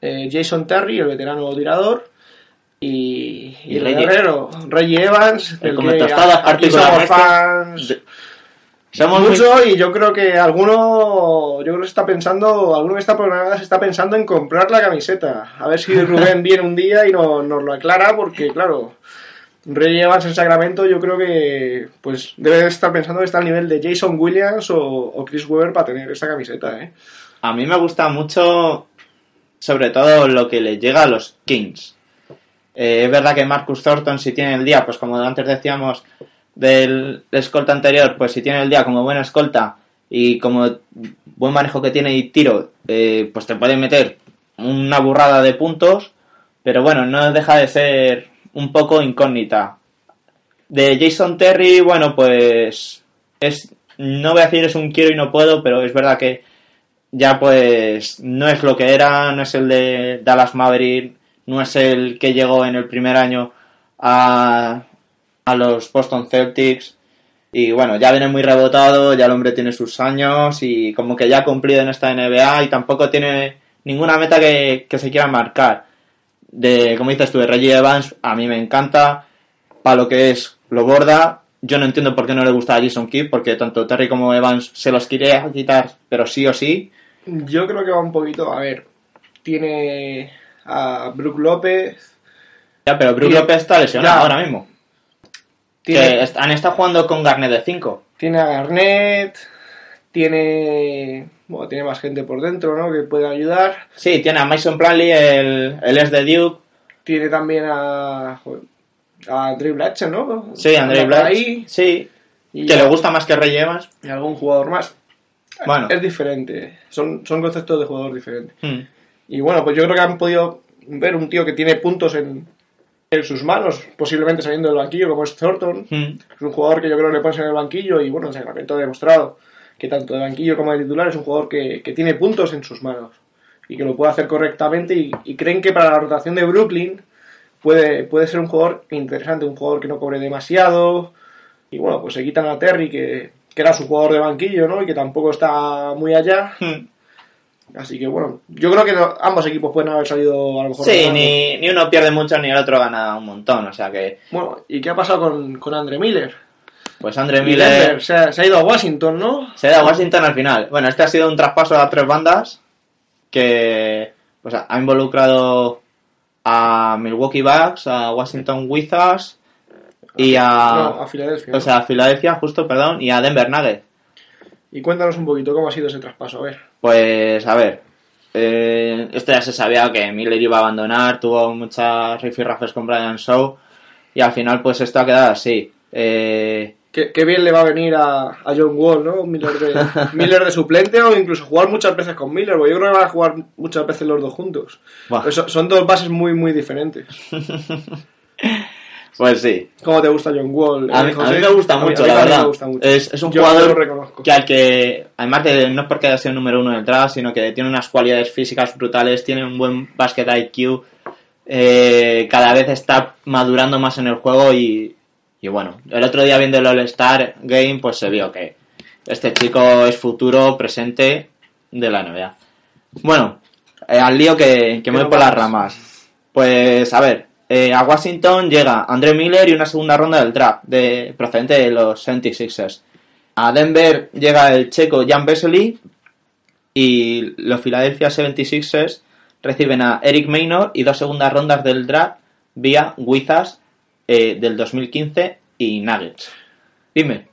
Speaker 3: Eh, Jason Terry, el veterano tirador, y, y
Speaker 4: Y
Speaker 3: el
Speaker 4: Reggie.
Speaker 3: guerrero, Reggie Evans,
Speaker 4: El
Speaker 3: del que
Speaker 4: tostadas,
Speaker 3: aquí somos fans
Speaker 4: De- Somos muy-
Speaker 3: mucho y yo creo que alguno yo creo que está pensando alguno que está se está pensando en comprar la camiseta a ver si Rubén viene un día y no- nos lo aclara porque claro Rey Evans en Sacramento yo creo que pues debe estar pensando que está al nivel de Jason Williams o, o Chris Webber para tener esta camiseta ¿eh?
Speaker 4: A mí me gusta mucho, sobre todo lo que le llega a los Kings. Eh, es verdad que Marcus Thornton, si tiene el día, pues como antes decíamos del escolta anterior, pues si tiene el día como buena escolta y como buen manejo que tiene y tiro, eh, pues te puede meter una burrada de puntos, pero bueno, no deja de ser un poco incógnita. De Jason Terry, bueno, pues es no voy a decir es un quiero y no puedo, pero es verdad que ya pues no es lo que era, no es el de Dallas Maverick, no es el que llegó en el primer año a, a los Boston Celtics. Y bueno, ya viene muy rebotado, ya el hombre tiene sus años y como que ya ha cumplido en esta NBA y tampoco tiene ninguna meta que, que se quiera marcar. De, como dices tú, de Reggie Evans, a mí me encanta, para lo que es, lo borda. Yo no entiendo por qué no le gusta a Jason Kidd, porque tanto Terry como Evans se los quiere quitar, pero sí o sí.
Speaker 3: yo creo que va un poquito a ver tiene a Brook López
Speaker 4: Ya, pero Brook López está lesionado
Speaker 3: ya.
Speaker 4: ahora mismo.
Speaker 3: tiene,
Speaker 4: Que han estado jugando con Garnet de 5.
Speaker 3: Tiene a Garnett, tiene. Bueno, tiene más gente por dentro, ¿no? Que puede ayudar.
Speaker 4: Sí, tiene a Mason Plumlee, el, el es de Duke.
Speaker 3: Tiene también a. a Andrei Blatcher, ¿no?
Speaker 4: Sí, Black.
Speaker 3: ahí.
Speaker 4: Sí,
Speaker 3: Y,
Speaker 4: que le gusta más que Evans.
Speaker 3: y algún jugador más.
Speaker 4: Bueno.
Speaker 3: Es diferente. Son, son conceptos de jugador diferentes.
Speaker 4: Hmm.
Speaker 3: Y bueno, pues yo creo que han podido ver un tío que tiene puntos en, en sus manos, posiblemente saliendo del banquillo, como es Thornton.
Speaker 4: Mm.
Speaker 3: Es un jugador que yo creo que le pones en el banquillo y bueno, en Sacramento ha demostrado que tanto de banquillo como de titular es un jugador que, que tiene puntos en sus manos y que lo puede hacer correctamente y, y creen que para la rotación de Brooklyn puede, puede ser un jugador interesante, un jugador que no cobre demasiado y bueno, pues se quitan a Terry que, que era su jugador de banquillo, ¿no? Y que tampoco está muy allá.
Speaker 4: Mm.
Speaker 3: Así que bueno, yo creo que no- ambos equipos pueden haber salido a lo mejor.
Speaker 4: Sí, ni, ni uno pierde mucho ni el otro gana un montón. O sea que,
Speaker 3: Bueno, ¿y qué ha pasado con, con Andre Miller?
Speaker 4: Pues Andre Miller
Speaker 3: se ha, se ha ido a Washington, ¿no?
Speaker 4: se da a Washington al final. Bueno, este ha sido un traspaso a tres bandas que pues, ha involucrado a Milwaukee Bucks, a Washington Wizards y a,
Speaker 3: No, a Filadelfia.
Speaker 4: o sea, a Filadelfia justo, perdón, y a Denver Nuggets.
Speaker 3: Y cuéntanos un poquito cómo ha sido ese traspaso, a ver.
Speaker 4: Pues a ver, eh, esto ya se sabía que Miller iba a abandonar, tuvo muchas rifirrafes con Brian Shaw y al final pues esto ha quedado así. Eh,
Speaker 3: Qué, qué bien le va a venir a, a John Wall, ¿no? Miller de, <laughs> Miller de suplente o incluso jugar muchas veces con Miller, porque yo creo que van a jugar muchas veces los dos juntos. Son, son dos bases muy, muy diferentes. <laughs>
Speaker 4: pues sí,
Speaker 3: ¿Cómo te gusta John Wall?
Speaker 4: A mí,
Speaker 3: eh,
Speaker 4: a
Speaker 3: José?
Speaker 4: mí me gusta
Speaker 3: A mí-
Speaker 4: mucho,
Speaker 3: a mí
Speaker 4: la verdad.
Speaker 3: me gusta mucho.
Speaker 4: Es, es un
Speaker 3: Yo-
Speaker 4: jugador que al que, además de no porque haya sido número uno del draft, sino que tiene unas cualidades físicas brutales, tiene un buen basket IQ, eh, cada vez está madurando más en el juego y, y bueno, el otro día viendo el All-Star Game, pues se vio que este chico es futuro, presente de la NBA. Bueno, eh, al lío que, que me voy por las ramas. Pues a ver, eh, a Washington llega André Miller y una segunda ronda del draft de, procedente de los 76ers. A Denver llega el checo Jan Vesely y los Philadelphia 76ers reciben a Eric Maynor y dos segundas rondas del draft vía Wizards eh, del 2015 y Nuggets. Dime.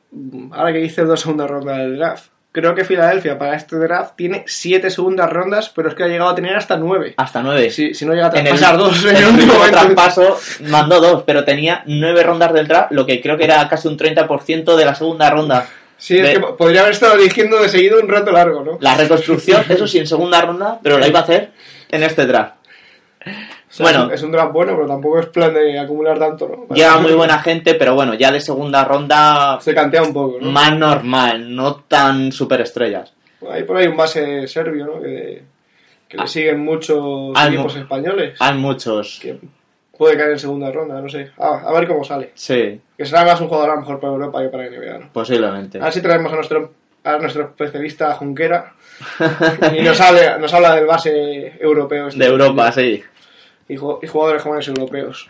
Speaker 3: Ahora que dices dos segundas rondas del draft. Creo que Filadelfia para este draft tiene siete segundas rondas, pero es que ha llegado a tener hasta nueve.
Speaker 4: Hasta nueve.
Speaker 3: Si, si no llega a
Speaker 4: En el,
Speaker 3: traspasar dos en <laughs>
Speaker 4: en
Speaker 3: el último
Speaker 4: traspaso mandó dos, pero tenía nueve rondas del draft, lo que creo que era casi un 30% de la segunda ronda.
Speaker 3: Sí, es que podría haber estado eligiendo de seguido un rato largo, ¿no?
Speaker 4: La reconstrucción, eso sí, en segunda ronda, pero la iba a hacer en este draft.
Speaker 3: Sea,
Speaker 4: bueno.
Speaker 3: es un, draft bueno, pero tampoco es plan de acumular tanto, ¿no?
Speaker 4: Llega muy buena gente, pero bueno, ya de segunda ronda
Speaker 3: Se cantea un poco, ¿no?
Speaker 4: más normal, no tan superestrellas.
Speaker 3: Hay por ahí un base serbio, ¿no? Que, que le
Speaker 4: Ah.
Speaker 3: siguen muchos
Speaker 4: Ah,
Speaker 3: equipos
Speaker 4: no.
Speaker 3: españoles.
Speaker 4: Hay muchos.
Speaker 3: Que puede caer en segunda ronda, no sé. Ah, a ver cómo sale.
Speaker 4: Sí,
Speaker 3: Que será más un jugador a lo mejor para Europa que para NBA, ¿no?
Speaker 4: posiblemente.
Speaker 3: A ver si traemos a nuestro, a nuestro especialista Junquera <laughs> y nos habla, nos habla del base europeo. este.
Speaker 4: De Europa, sí.
Speaker 3: Y, ju- y jugadores jóvenes europeos.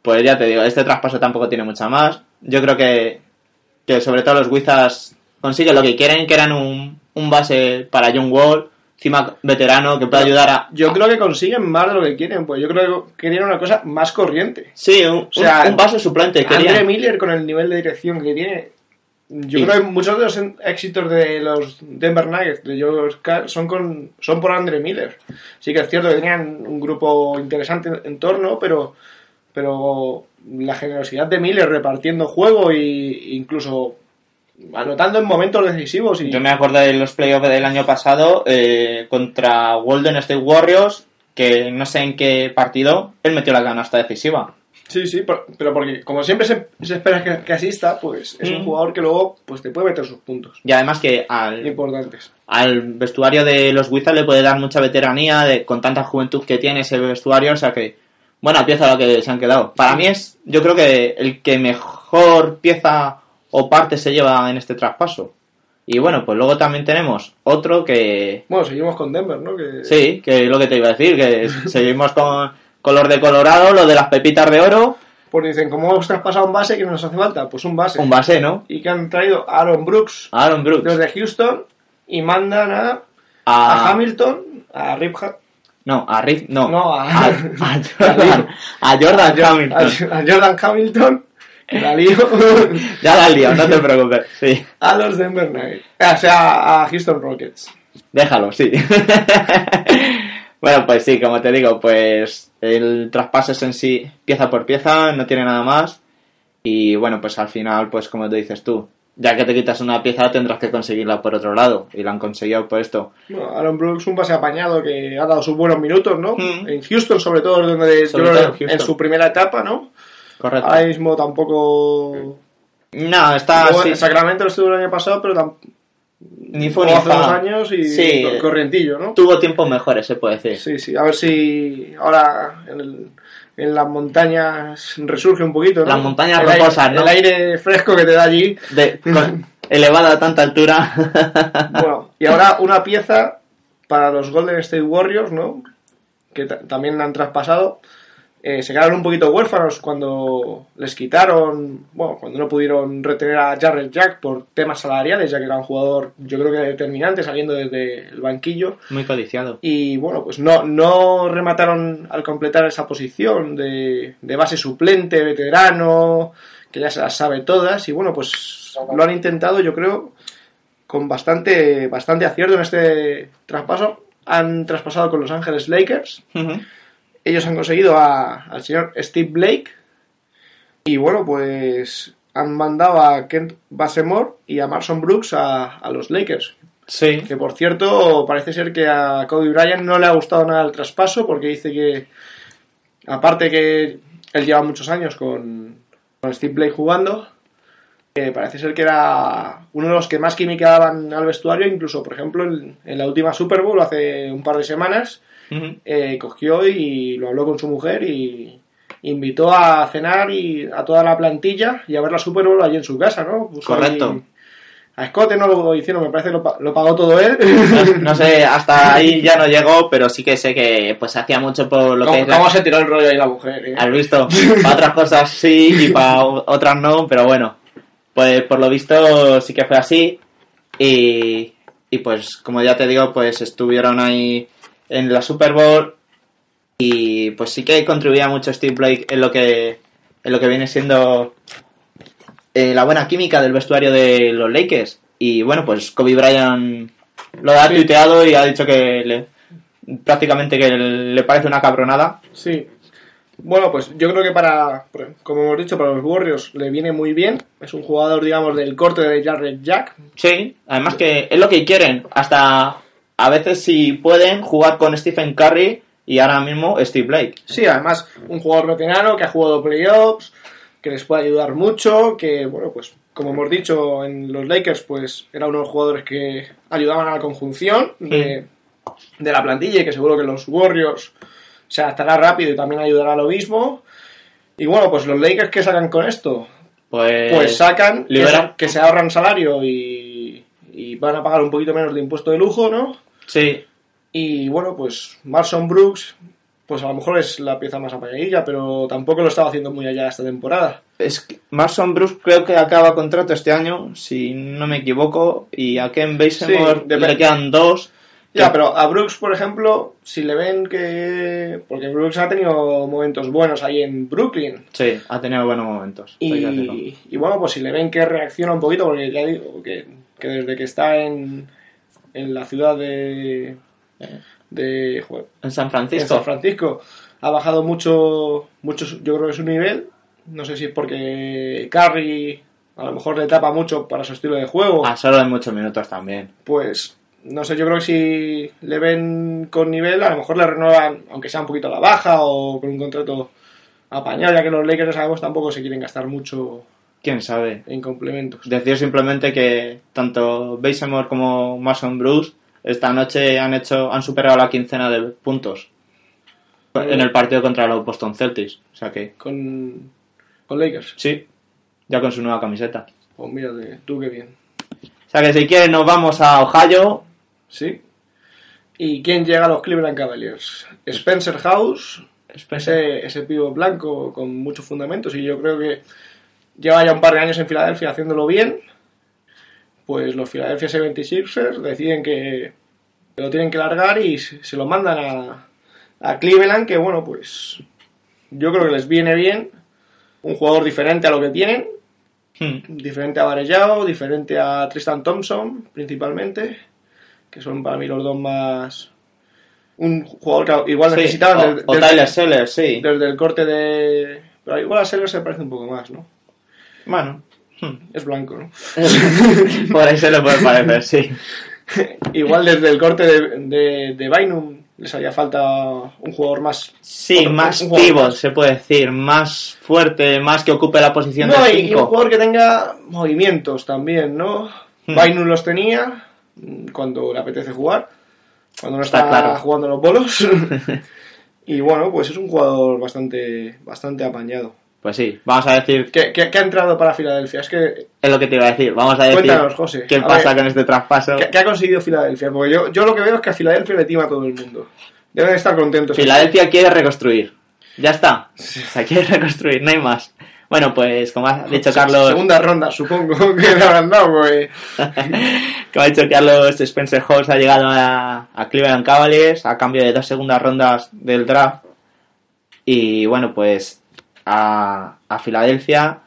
Speaker 4: Pues ya te digo, este traspaso tampoco tiene mucha más. Yo creo que, que sobre todo los Wizards consiguen lo que quieren, que eran un, un base para John Wall, encima veterano, que puede ayudar a...
Speaker 3: Yo creo que consiguen más de lo que quieren, pues yo creo que querían una cosa más corriente.
Speaker 4: Sí, un,
Speaker 3: sea,
Speaker 4: un- un base suplente. querían.
Speaker 3: Miller con el nivel de dirección que tiene. Yo
Speaker 4: Sí.
Speaker 3: creo que muchos de los éxitos de los Denver Nuggets de Joe son con son por Andre Miller. Sí que es cierto que tenían un grupo interesante en, torno, pero pero la generosidad de Miller repartiendo juego y incluso anotando en momentos decisivos y
Speaker 4: Yo me acuerdo de los playoffs del año pasado eh, contra Golden State Warriors, que no sé en qué partido, él metió la canasta decisiva.
Speaker 3: Sí, sí, pero porque como siempre se, se espera que, que asista, pues es un
Speaker 4: Mm.
Speaker 3: jugador que luego pues te puede meter sus puntos
Speaker 4: Y además que al,
Speaker 3: importantes.
Speaker 4: al vestuario de los Wizards le puede dar mucha veteranía de, con tanta juventud que tiene ese vestuario, o sea que buena pieza la que se han quedado. Para mí es, yo creo que el que mejor pieza o parte se lleva en este traspaso. Y bueno, pues luego también tenemos otro que,
Speaker 3: Bueno, seguimos con Denver, ¿no? Que,
Speaker 4: sí, que es lo que te iba a decir, que <laughs> seguimos con color de Colorado, lo de las pepitas de oro,
Speaker 3: Pues dicen, ¿cómo hemos traspasado un base que nos hace falta? Pues un base.
Speaker 4: un base, ¿no?
Speaker 3: Y que han traído a Aaron Brooks
Speaker 4: Aaron Brooks.
Speaker 3: desde Houston y mandan a, a
Speaker 4: A,
Speaker 3: Hamilton, a Rip Ha-
Speaker 4: no, a Rick, no.
Speaker 3: No, a-
Speaker 4: a, a <laughs> Jordan, a Jordan
Speaker 3: a,
Speaker 4: Hamilton.
Speaker 3: a Jordan Hamilton, la lío, <laughs>
Speaker 4: Ya la liado, no te preocupes. Sí,
Speaker 3: a los Denver Nuggets. O sea, a Houston Rockets.
Speaker 4: déjalo, sí. <laughs> bueno, pues sí, como te digo, pues el traspaso es en sí pieza por pieza, no tiene nada más. Y bueno, pues al final, pues como te dices tú, ya que te quitas una pieza tendrás que conseguirla por otro lado. Y la han conseguido por esto.
Speaker 3: Bueno, Aaron Brooks, un pase apañado que ha dado sus buenos minutos, ¿no?
Speaker 4: Mm.
Speaker 3: En Houston, sobre todo, donde
Speaker 4: Sobre todo en
Speaker 3: su primera etapa, ¿no?
Speaker 4: Correcto.
Speaker 3: Ahora mismo tampoco.
Speaker 4: No, está así.
Speaker 3: En Sacramento estuvo el año pasado, pero tampoco.
Speaker 4: Ni fu ni
Speaker 3: hace años y
Speaker 4: Sí,
Speaker 3: cor- corrientillo, ¿no?
Speaker 4: Tuvo tiempos mejores, se puede decir.
Speaker 3: Sí, sí. A ver si ahora en, el- en las montañas resurge un poquito, ¿no?
Speaker 4: Las montañas
Speaker 3: el aire-
Speaker 4: rocosas, ¿no?
Speaker 3: El aire fresco que te da allí.
Speaker 4: De, <laughs> elevada a tanta altura.
Speaker 3: Bueno, y ahora una pieza para los Golden State Warriors, ¿no? Que ta- también han traspasado. Eh, se quedaron un poquito huérfanos cuando les quitaron, bueno, cuando no pudieron retener a Jarrett Jack por temas salariales, ya que era un jugador, yo creo que determinante, saliendo desde el banquillo.
Speaker 4: Muy codiciado.
Speaker 3: Y bueno, pues no, no remataron al completar esa posición de, de base suplente, veterano, que ya se las sabe todas. Y bueno, pues lo han intentado, yo creo, con bastante, bastante acierto en este traspaso. Han traspasado con Los Ángeles Lakers.
Speaker 4: Ujú.
Speaker 3: Ellos han conseguido a- al señor Steve Blake. Y bueno, pues han mandado a Kent Basemore y a Marson Brooks a, a los Lakers.
Speaker 4: Sí.
Speaker 3: Que por cierto, parece ser que a Kobe Bryant no le ha gustado nada el traspaso porque dice que, aparte que él lleva muchos años con, con Steve Blake jugando, que parece ser que era uno de los que más química daban al vestuario, incluso, por ejemplo, en, en la última Super Bowl hace un par de semanas, Eh, cogió y lo habló con su mujer y invitó a cenar y a toda la plantilla y a ver la Super Bowl allí en su casa, ¿no? Puso
Speaker 4: Correcto.
Speaker 3: A Scott no lo hicieron, me parece que lo, lo pagó todo él.
Speaker 4: No, no sé, hasta <laughs> ahí ya no llegó, pero sí que sé que pues hacía mucho por lo que
Speaker 3: ¿Cómo,
Speaker 4: es la-
Speaker 3: cómo se tiró el rollo ahí la mujer? eh?
Speaker 4: Has visto, para otras cosas sí y para otras no, pero bueno, pues por lo visto sí que fue así y, y pues como ya te digo, pues estuvieron ahí en la Super Bowl y pues sí que contribuía mucho Steve Blake en lo que en lo que viene siendo eh, la buena química del vestuario de los Lakers y bueno, pues Kobe Bryant lo ha tuiteado y ha dicho que le, prácticamente que le parece una cabronada
Speaker 3: Sí. Bueno, pues yo creo que para, como hemos dicho, para los Warriors le viene muy bien. Es un jugador, digamos, del corte de Jarrett Jack.
Speaker 4: Sí, además que es lo que quieren. Hasta a veces si pueden jugar con Stephen Curry y ahora mismo Steve Blake.
Speaker 3: Sí, además, un jugador veterano que ha jugado playoffs, que les puede ayudar mucho, que, bueno, pues, como hemos dicho en los Lakers, pues era uno de los jugadores que ayudaban a la conjunción de, de la plantilla y que seguro que los Warriors se adaptará rápido y también ayudará a lo mismo. Y bueno, pues los Lakers, ¿qué sacan con esto?
Speaker 4: Pues,
Speaker 3: Pues sacan que
Speaker 4: liberan.
Speaker 3: que se ahorran salario y, y van a pagar un poquito menos de impuesto de lujo, ¿no?
Speaker 4: Sí,
Speaker 3: Y bueno, pues Marson Brooks, pues a lo mejor es la pieza más apagadilla, pero tampoco lo estaba haciendo muy allá esta temporada.
Speaker 4: es que Marson Bruce creo que acaba contrato este año, si no me equivoco, y a Ken Basemore
Speaker 3: Sí,
Speaker 4: le quedan dos.
Speaker 3: Ya, pero a Brooks, por ejemplo, si le ven que... Porque Brooks ha tenido momentos buenos ahí en Brooklyn.
Speaker 4: Sí, ha tenido buenos momentos.
Speaker 3: Y, y bueno, pues si le ven que reacciona un poquito, porque ya digo que, que desde que está en, en la ciudad de... de joder,
Speaker 4: En San
Speaker 3: en
Speaker 4: Francisco.
Speaker 3: San Francisco ha bajado mucho, mucho, yo creo que su nivel. No sé si es porque Curry a lo mejor le tapa mucho para su estilo de juego.
Speaker 4: Ah, solo en muchos minutos también.
Speaker 3: Pues no sé, yo creo que si le ven con nivel, a lo mejor le renuevan, aunque sea un poquito a la baja o con un contrato apañado, ya que los Lakers sabemos tampoco se quieren gastar mucho
Speaker 4: ¿Quién sabe?
Speaker 3: en complementos.
Speaker 4: Decir simplemente que tanto Basemore como Mason Bruce esta noche han hecho han superado la quincena de puntos en el partido contra los Boston Celtics. O sea que
Speaker 3: Con, con Lakers.
Speaker 4: sí, ya con su nueva camiseta.
Speaker 3: Pues mírate, tú qué bien.
Speaker 4: O sea que si quieren nos vamos a Ohio.
Speaker 3: Sí. ¿Y quién llega a los Cleveland Cavaliers? Spencer House, ese, ese pivo blanco con muchos fundamentos y yo creo que lleva ya un par de años en Filadelfia haciéndolo bien. Pues los Philadelphia 76ers deciden que, lo tienen que largar y se lo mandan a, a Cleveland, que bueno, pues yo creo que les viene bien. Un jugador diferente a lo que tienen,
Speaker 4: Hmm.
Speaker 3: diferente a Varellao, diferente a Tristan Thompson, principalmente, que son para mí los dos más. Un jugador que igual
Speaker 4: Sí,
Speaker 3: necesitaban
Speaker 4: o,
Speaker 3: desde,
Speaker 4: o
Speaker 3: desde-
Speaker 4: Tyler Sellers, sí.
Speaker 3: desde el corte de. Pero igual a Sellers se parece un poco más, ¿no?
Speaker 4: Bueno,
Speaker 3: Es blanco, ¿no? <laughs>
Speaker 4: Por ahí se le puede parecer, sí. <laughs>
Speaker 3: Igual desde el corte de, de, de Bynum les haría falta un jugador más...
Speaker 4: Sí,
Speaker 3: otro-
Speaker 4: más pivot, se puede decir, más fuerte, más que ocupe la posición
Speaker 3: No,
Speaker 4: de
Speaker 3: y, y un
Speaker 4: 5.
Speaker 3: jugador que tenga movimientos también, ¿no?
Speaker 4: Hmm.
Speaker 3: Bynum los tenía mm, cuando le apetece jugar, cuando no
Speaker 4: Está
Speaker 3: está,
Speaker 4: claro.
Speaker 3: jugando los bolos. <laughs> y bueno, pues es un jugador bastante, bastante apañado.
Speaker 4: Pues sí, vamos a decir,
Speaker 3: ¿Qué, qué- qué ha entrado para Filadelfia? Es que,
Speaker 4: es lo que te iba a decir, vamos a decir
Speaker 3: Cuéntanos, José.
Speaker 4: qué pasa
Speaker 3: ver.
Speaker 4: con este traspaso.
Speaker 3: ¿qué, qué ha conseguido Filadelfia? Porque yo, yo lo que veo es que a Filadelfia le tima a todo el mundo. Deben de estar contentos.
Speaker 4: Filadelfia quiere reconstruir. Ya está. O sea, quiere reconstruir, no hay más. Bueno, pues como ha dicho Carlos,
Speaker 3: Segunda ronda, supongo <laughs> que le habrán dado, pues. <laughs>
Speaker 4: como ha dicho Carlos, Spencer Hawes ha llegado a, a Cleveland Cavaliers a cambio de dos segundas rondas del draft. Y bueno, pues a, a Filadelfia,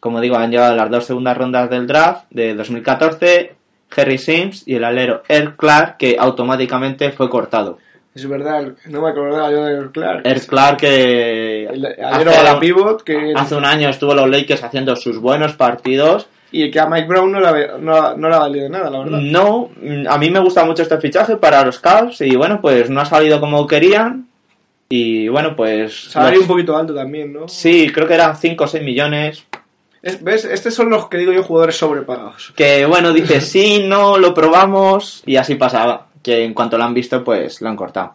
Speaker 4: como digo, han llegado las dos segundas rondas del draft de 2014, Harry Sims y el alero Earl Clark, que automáticamente fue cortado.
Speaker 3: Es verdad, no me acordaba yo de Clark.
Speaker 4: Earl Clark que
Speaker 3: El
Speaker 4: hace-
Speaker 3: a la pivot que,
Speaker 4: hace un año estuvo los Lakers haciendo sus buenos partidos.
Speaker 3: y que a Mike Brown no le, ha- no, no ha valido nada, la verdad.
Speaker 4: No, a mí me gusta mucho este fichaje para los Cavs y bueno, pues no ha salido como querían. Y bueno, pues...
Speaker 3: Salario
Speaker 4: los-
Speaker 3: un poquito alto también, ¿no?
Speaker 4: Sí, creo que eran 5 o 6 millones.
Speaker 3: Es- ¿Ves? Estos son los que digo yo jugadores sobrepagados.
Speaker 4: Que bueno, dice <laughs> sí, no, lo probamos y así pasaba. Que en cuanto lo han visto, pues lo han cortado.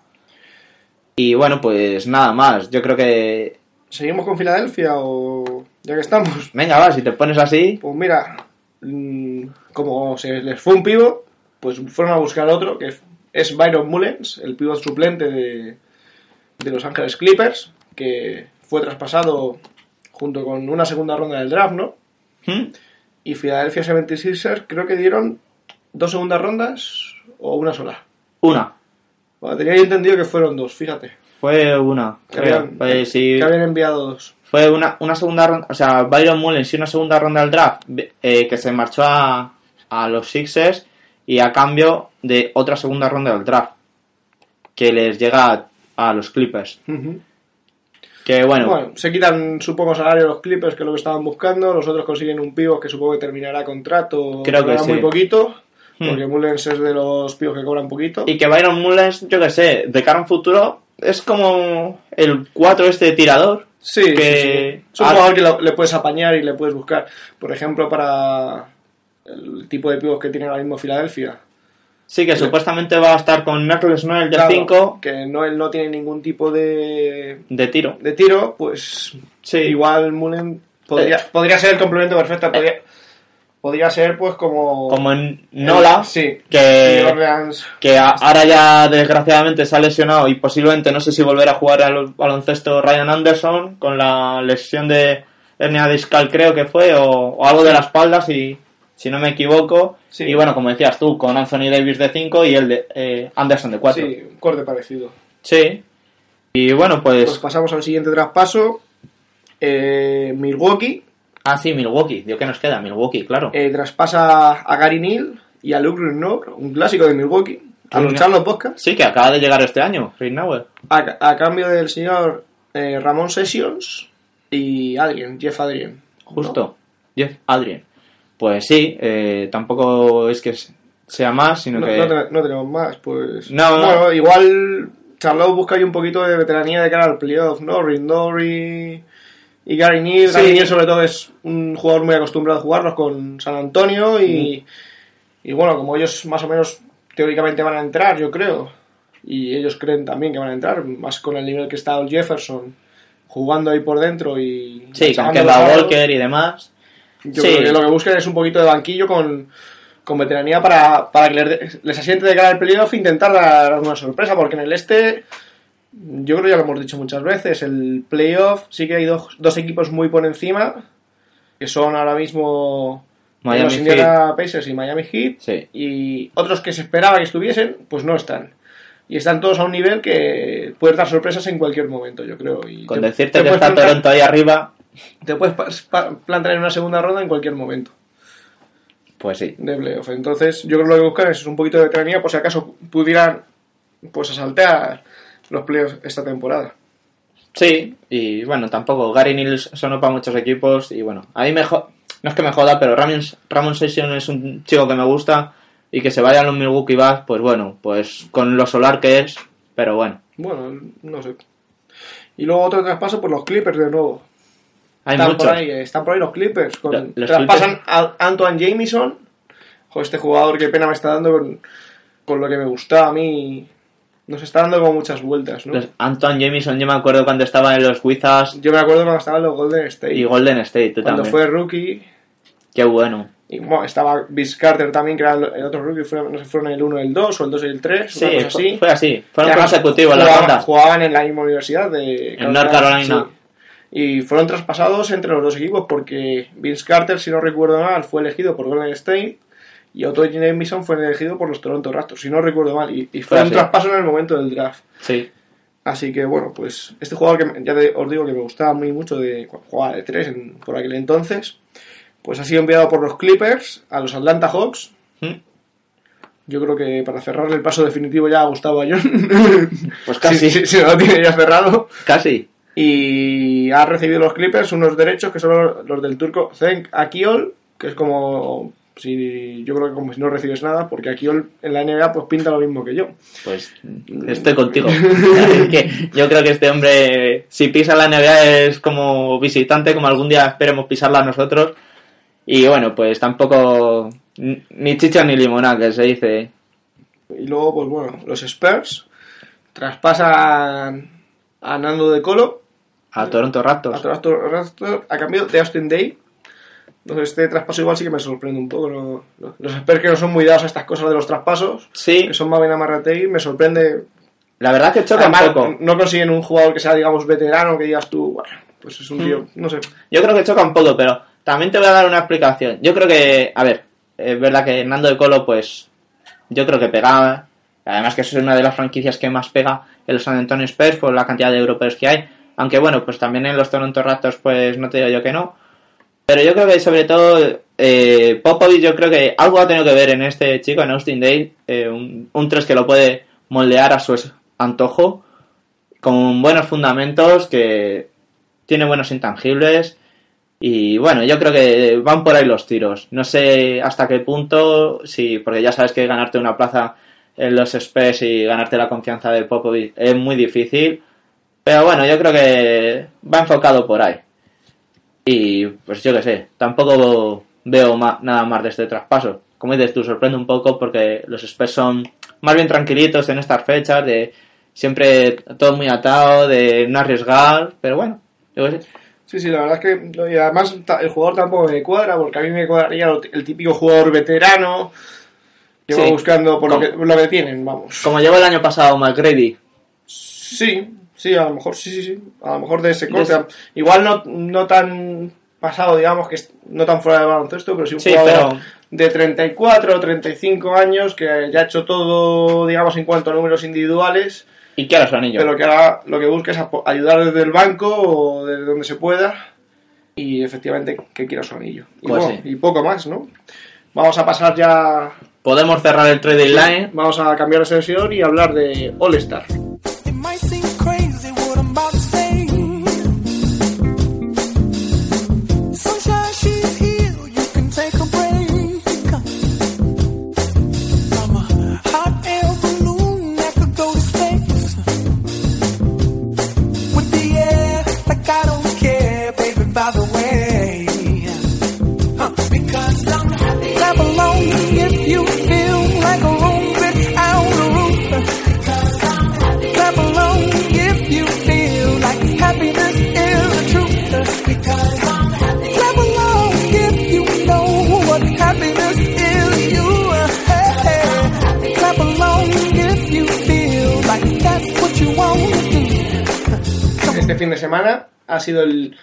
Speaker 4: Y bueno, pues nada más. Yo creo que...
Speaker 3: ¿Seguimos con Filadelfia o ya que estamos?
Speaker 4: Venga, va, si te pones así...
Speaker 3: Pues mira, mm, como se les fue un pivot, pues fueron a buscar otro, que es Byron Mullens, el pivot suplente de, de Los Ángeles Clippers, que fue traspasado junto con una segunda ronda del draft, ¿no?
Speaker 4: ¿Mm?
Speaker 3: Y Philadelphia 76ers creo que dieron dos segundas rondas o una sola.
Speaker 4: Una.
Speaker 3: Bueno, tenía yo entendido que fueron dos, fíjate.
Speaker 4: Fue una.
Speaker 3: Que
Speaker 4: creo.
Speaker 3: habían,
Speaker 4: Pues sí.
Speaker 3: que habían enviado dos.
Speaker 4: Fue una, una segunda ronda, o sea, Byron Mullins y una segunda ronda del draft eh, que se marchó a, a los Sixers y a cambio de otra segunda ronda del draft que les llega a, los Clippers. Que bueno,
Speaker 3: Bueno, se quitan, supongo, salario los Clippers, que es lo que estaban buscando. Los otros consiguen un pivot que supongo que terminará contrato.
Speaker 4: Creo que sí.
Speaker 3: muy poquito.
Speaker 4: Hmm.
Speaker 3: Porque Mullens es de los pibos que cobran poquito.
Speaker 4: y que Byron Mullins, yo que sé, de cara a un futuro, es como el 4 este tirador.
Speaker 3: Sí,
Speaker 4: que-
Speaker 3: sí, sí. Es un jugador que lo- le puedes apañar y le puedes buscar. Por ejemplo, para el tipo de pibos que tiene ahora mismo Filadelfia.
Speaker 4: Sí, que supuestamente va a estar con Nerles Noel de
Speaker 3: Claro,
Speaker 4: 5
Speaker 3: Que no, él no tiene ningún tipo de,
Speaker 4: de tiro.
Speaker 3: de tiro, pues
Speaker 4: Sí.
Speaker 3: igual Mullen podría,
Speaker 4: Eh.
Speaker 3: podría ser el complemento perfecto. Podría, podría ser pues como...
Speaker 4: Como en Nola,
Speaker 3: Eh, sí.
Speaker 4: que- que a- ahora ya desgraciadamente se ha lesionado y posiblemente no sé si volverá a jugar al baloncesto Ryan Anderson con la lesión de hernia discal creo que fue o, o algo de la espalda si, si no me equivoco
Speaker 3: Sí.
Speaker 4: y bueno como decías tú con Anthony Davis de 5 y el de eh, Anderson de 4
Speaker 3: Sí, un corte parecido.
Speaker 4: Sí. y bueno
Speaker 3: Pues
Speaker 4: pues
Speaker 3: pasamos al siguiente traspaso. Eh, Milwaukee
Speaker 4: ah sí Milwaukee digo que nos queda Milwaukee claro
Speaker 3: eh, traspasa a Gary Neal y a Luke Rinnour, un clásico de Milwaukee, a
Speaker 4: Rinnour.
Speaker 3: luchar los podcasts,
Speaker 4: sí que acaba de llegar este año Rinauer
Speaker 3: a, a cambio del señor eh, Ramón Sessions y Adrien, Jeff Adrien.
Speaker 4: Justo, Jeff Adrien. Pues sí, eh, tampoco es que sea más, sino
Speaker 3: No,
Speaker 4: que...
Speaker 3: no te- no tenemos más, pues.
Speaker 4: No, no.
Speaker 3: bueno, igual Charlotte busca ahí un poquito de veteranía de cara al playoff, ¿no? Rindor y, Gary Neal.
Speaker 4: Sí.
Speaker 3: Gary Neal, sobre todo, es un jugador muy acostumbrado a jugarlos con San Antonio y,
Speaker 4: Mm.
Speaker 3: y bueno, como ellos más o menos teóricamente van a entrar, yo creo, y ellos creen también que van a entrar, más con el nivel que está el Jefferson jugando ahí por dentro y.
Speaker 4: Sí, con Kemba. Walker y demás.
Speaker 3: Yo
Speaker 4: Sí.
Speaker 3: creo que lo que buscan es un poquito de banquillo con, con veteranía para, para que les, les asiente de cara al playoff e intentar dar alguna sorpresa, porque en el este, yo creo que ya lo hemos dicho muchas veces, el playoff sí que hay dos, dos equipos muy por encima, que son ahora mismo
Speaker 4: Miami
Speaker 3: los Indiana Pacers y Miami Heat,
Speaker 4: Sí.
Speaker 3: y otros que se esperaba que estuviesen, pues no están. Y están todos a un nivel que puede dar sorpresas en cualquier momento, yo creo. Y
Speaker 4: Con
Speaker 3: te-
Speaker 4: decirte
Speaker 3: te
Speaker 4: que está Toronto ahí arriba,
Speaker 3: te puedes plantar en una segunda ronda en cualquier momento
Speaker 4: pues sí.
Speaker 3: de playoff. Entonces, yo creo que lo que buscan es un poquito de veteranía por si acaso pudieran pues asaltar los playoffs esta temporada.
Speaker 4: Sí, y bueno, tampoco. Gary Neal sonó para muchos equipos y bueno, a mí mejor... no es que me joda, pero Ramon, Ramon Session es un chico que me gusta y que se vaya a los Milwaukee Bucks, pues bueno, pues con lo solar que es, pero bueno,
Speaker 3: Bueno, no sé. Y luego otro traspaso por los Clippers de nuevo.
Speaker 4: Hay
Speaker 3: están,
Speaker 4: muchos.
Speaker 3: por ahí, están por ahí los Clippers. Con,
Speaker 4: Lo- los
Speaker 3: traspasan a Antoine Jamison. Joder, este jugador qué pena me está dando con, con lo que me gustaba a mí. Nos está dando como muchas vueltas, ¿no?
Speaker 4: Los- Anton Jamison, yo me acuerdo cuando estaba en los Wizards
Speaker 3: Yo me acuerdo cuando estaba en los Golden State.
Speaker 4: y Golden State, tú
Speaker 3: cuando
Speaker 4: también.
Speaker 3: fue rookie.
Speaker 4: Qué bueno.
Speaker 3: Y bueno, estaba Vince Carter también, que era el otro rookie. Fue, no sé, fueron el 1 y el 2 o el 2 y el 3.
Speaker 4: Sí,
Speaker 3: una cosa
Speaker 4: fue,
Speaker 3: así.
Speaker 4: fue así. Fueron consecutivos las rondas.
Speaker 3: jugaban en la misma universidad de
Speaker 4: En North Carolina.
Speaker 3: sí. Y fueron traspasados entre los dos equipos porque Vince Carter, si no recuerdo mal, fue elegido por Golden State y Otto Jamison fue elegido por los Toronto Raptors, si no recuerdo mal. Y, y fue
Speaker 4: Fue
Speaker 3: un traspaso en el momento del draft.
Speaker 4: Sí.
Speaker 3: Así que bueno, pues este jugador que me- ya te- os digo que me gustaba muy mucho de cuando jugaba de 3 por aquel entonces, pues ha sido enviado por los Clippers a los Atlanta Hawks.
Speaker 4: ¿Mm?
Speaker 3: Yo creo que para cerrarle el paso definitivo ya a Gustavo Ayón.
Speaker 4: Pues casi. <laughs>
Speaker 3: Si, si- si no lo tiene ya cerrado.
Speaker 4: Casi.
Speaker 3: Y ha recibido los Clippers unos derechos que son los, del turco Zenk Akiol, que es como si yo creo que como si no recibes nada, porque Akiol en la NBA pues pinta lo mismo que yo.
Speaker 4: Pues estoy contigo. <laughs> Es que yo creo que este hombre, si pisa la NBA es como visitante, como algún día esperemos pisarla nosotros. Y bueno, pues tampoco ni chicha ni limonada, que se dice.
Speaker 3: Y luego, pues bueno, los Spurs traspasan a Nando de Colo
Speaker 4: A Toronto
Speaker 3: a,
Speaker 4: Raptors.
Speaker 3: Toronto Raptors, a cambio de Austin Day. Entonces este traspaso igual sí que me sorprende un poco. ¿no? Los Spurs que no son muy dados a estas cosas de los traspasos,
Speaker 4: Sí,
Speaker 3: que son más bien amarrategui, me sorprende
Speaker 4: la verdad que choca poco.
Speaker 3: no consiguen un jugador que sea, digamos, veterano, que digas tú, bueno, pues es un
Speaker 4: Hmm.
Speaker 3: tío, no sé.
Speaker 4: Yo creo que choca un poco, pero también te voy a dar una explicación. Yo creo que, a ver, es verdad que Nando de Colo, pues, yo creo que pegaba. Además que eso es una de las franquicias que más pega en los San Antonio Spurs por la cantidad de europeos que hay. Aunque bueno, pues también en los Toronto Raptors, pues no te digo yo que no. Pero yo creo que sobre todo eh, Popovich, yo creo que algo ha tenido que ver en este chico, en Austin Day, eh, un, un 3 que lo puede moldear a su antojo, con buenos fundamentos, que tiene buenos intangibles. Y bueno, yo creo que van por ahí los tiros. No sé hasta qué punto, sí, porque ya sabes que ganarte una plaza en los Spurs y ganarte la confianza de Popovich es muy difícil. Pero bueno, yo creo que va enfocado por ahí. Y pues yo qué sé, tampoco veo ma- nada más de este traspaso. Como dices tú, sorprende un poco porque los Spurs son más bien tranquilitos en estas fechas, de siempre todo muy atado, de no arriesgar, pero bueno, yo qué sé.
Speaker 3: Sí, sí, la verdad es que, y además el jugador tampoco me cuadra, porque a mí me cuadraría el típico jugador veterano, que va buscando por lo que, lo que tienen, vamos.
Speaker 4: Como llegó el año pasado McGrady,
Speaker 3: Sí, sí, a lo mejor, sí, sí, sí, a lo mejor de ese corte. Igual no, no tan pasado, digamos, que es- no tan fuera de baloncesto, pero sí un
Speaker 4: Sí,
Speaker 3: jugador
Speaker 4: pero-
Speaker 3: de 34 o 35 años que ya ha hecho todo, digamos, en cuanto a números individuales,
Speaker 4: y quiero su anillo.
Speaker 3: pero que ahora lo que busca es ayudar desde el banco o desde donde se pueda y efectivamente que quiera su anillo. Y,
Speaker 4: Pues
Speaker 3: bueno,
Speaker 4: sí.
Speaker 3: y poco más, ¿no? Vamos a pasar ya,
Speaker 4: Podemos cerrar el trading line.
Speaker 3: vamos a cambiar de sesión y hablar de All Star. Este fin de semana ha sido el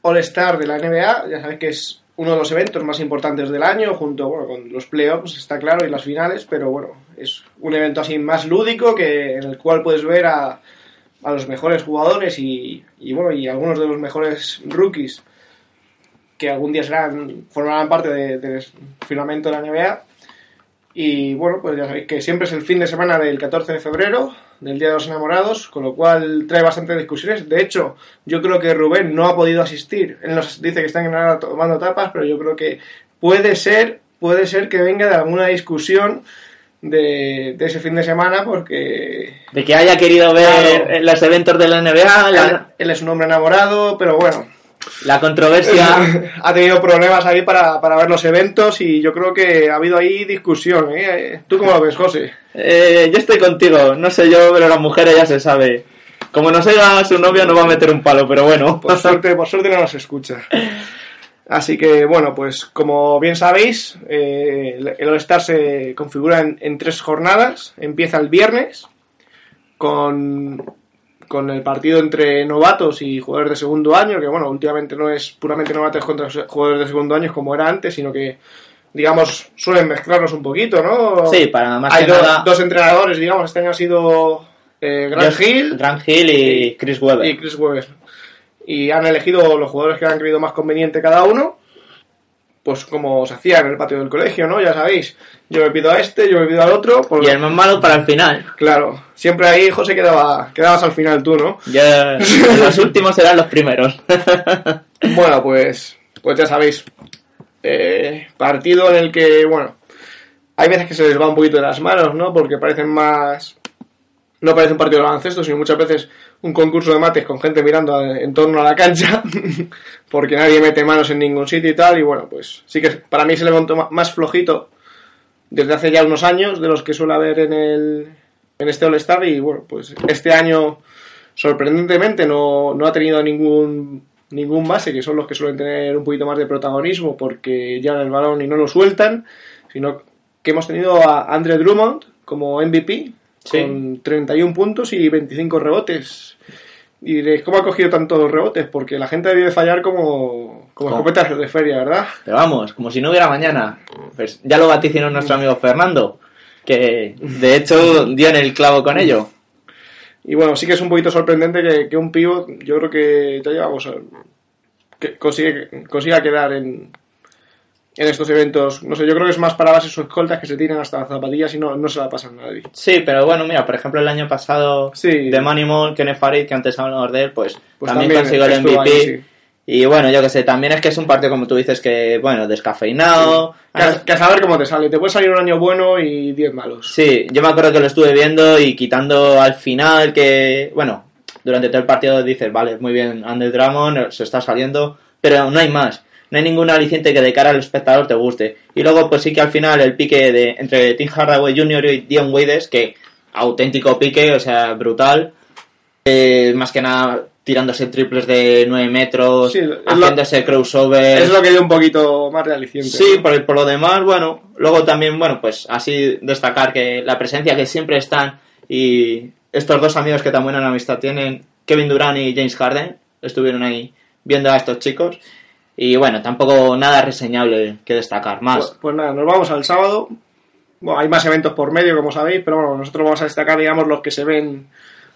Speaker 3: All Star de la NBA, ya sabéis que es uno de los eventos más importantes del año, junto bueno, con los playoffs, está claro, y las finales, pero bueno, es un evento así más lúdico que en el cual puedes ver a, a los mejores jugadores y, y, bueno, y algunos de los mejores rookies que algún día serán, formarán parte de- del firmamento de la NBA. Y bueno, pues ya sabéis que siempre es el fin de semana del 14 de febrero, del Día de los Enamorados, con lo cual trae bastantes discusiones. De hecho, yo creo que Rubén no ha podido asistir. Él nos dice que está en Granada tomando tapas, pero yo creo que puede ser, puede ser que venga de alguna discusión de, de ese fin de semana, porque
Speaker 4: De que haya querido ver
Speaker 3: Claro.
Speaker 4: los eventos de la NBA, la,
Speaker 3: él es un hombre enamorado, pero bueno,
Speaker 4: la controversia. <laughs>
Speaker 3: ha tenido problemas ahí para, para ver los eventos y yo creo que ha habido ahí discusión. ¿eh? ¿Tú cómo lo ves, José?
Speaker 4: Eh, yo estoy contigo, no sé yo, pero las mujeres ya se sabe. Como nos oiga su novio, nos va a meter un palo, pero bueno.
Speaker 3: Por suerte, por suerte no nos escucha. Así que, bueno, pues como bien sabéis, eh, el All-Star se configura en, en tres jornadas. Empieza el viernes con, con el partido entre novatos y jugadores de segundo año, que bueno, últimamente no es puramente novatos contra jugadores de segundo año como era antes, sino que, digamos, suelen mezclarlos un poquito, ¿no?
Speaker 4: Sí, para más
Speaker 3: Hay
Speaker 4: que
Speaker 3: do-
Speaker 4: nada.
Speaker 3: dos entrenadores, digamos, este año ha sido eh, Grant Hill
Speaker 4: Grant Hill y Chris Webber.
Speaker 3: y Chris Webber. Y han elegido los jugadores que han creído más conveniente cada uno, pues como se hacía en el patio del colegio, ¿no? Ya sabéis, yo me pido a este, yo me pido al otro. pues-
Speaker 4: Y el más malo para el final.
Speaker 3: Claro, siempre ahí, José, quedaba, quedabas al final tú, ¿no?
Speaker 4: Ya, los últimos serán los primeros. <laughs>
Speaker 3: Bueno, pues, pues ya sabéis, eh, partido en el que, bueno, hay veces que se les va un poquito de las manos, ¿no? Porque parecen más... No parece un partido de baloncesto, sino muchas veces un concurso de mates con gente mirando en torno a la cancha, <laughs> porque nadie mete manos en ningún sitio y tal, y bueno, pues sí que para mí se levantó más flojito desde hace ya unos años de los que suele haber en el en este All-Star y bueno, pues este año sorprendentemente no, no ha tenido ningún ningún base, que son los que suelen tener un poquito más de protagonismo porque llevan el balón y no lo sueltan, sino que hemos tenido a Andre Drummond como MVP
Speaker 4: Sí.
Speaker 3: con 31 puntos y 25 rebotes. Y diréis, ¿cómo ha cogido tantos rebotes? Porque la gente debe fallar como, como escopetas de feria, ¿verdad?
Speaker 4: Pero vamos, como si no hubiera mañana. Pues ya lo vaticinó nuestro amigo Fernando, que de hecho dio en el clavo con ello.
Speaker 3: Y bueno, sí que es un poquito sorprendente que, que un pívot, yo creo que ya llevamos, que consigue, consiga quedar en, en estos eventos. No sé, yo creo que es más para bases o escoltas que se tiran hasta las zapatillas y no, no se la pasan a nadie.
Speaker 4: Sí, pero bueno, mira, por ejemplo, el año pasado
Speaker 3: Sí.
Speaker 4: de Moneymall, Kenneth Farid, que antes hablamos de él, pues,
Speaker 3: Pues
Speaker 4: también,
Speaker 3: también
Speaker 4: consiguió el MVP.
Speaker 3: ahí, sí.
Speaker 4: Y bueno, yo que sé, también es que es un partido, como tú dices, que, bueno, descafeinado.
Speaker 3: Que a, que a saber cómo te sale. Te puede salir un año bueno y 10 malos.
Speaker 4: Sí, yo me acuerdo que lo estuve viendo y quitando al final que, bueno, durante todo el partido dices, vale, muy bien, Andre Drummond se está saliendo, pero no hay más. No hay ningún aliciente que de cara al espectador te guste. Y luego, pues sí que al final el pique de entre Tim Hardaway Jr. y Dion Waiters, que auténtico pique, o sea, brutal. Eh, más que nada tirándose triples de 9 metros,
Speaker 3: Sí,
Speaker 4: haciéndose crossover.
Speaker 3: Es lo que dio un poquito más de aliciente.
Speaker 4: Sí,
Speaker 3: ¿no?
Speaker 4: por, por lo demás, bueno, luego también, bueno, pues así destacar que la presencia que siempre están y estos dos amigos que tan buena amistad tienen, Kevin Durant y James Harden, estuvieron ahí viendo a estos chicos y bueno, tampoco nada reseñable que destacar más.
Speaker 3: Pues, pues nada, nos vamos al sábado. Bueno, hay más eventos por medio, como sabéis, pero bueno, nosotros vamos a destacar, digamos, los que se ven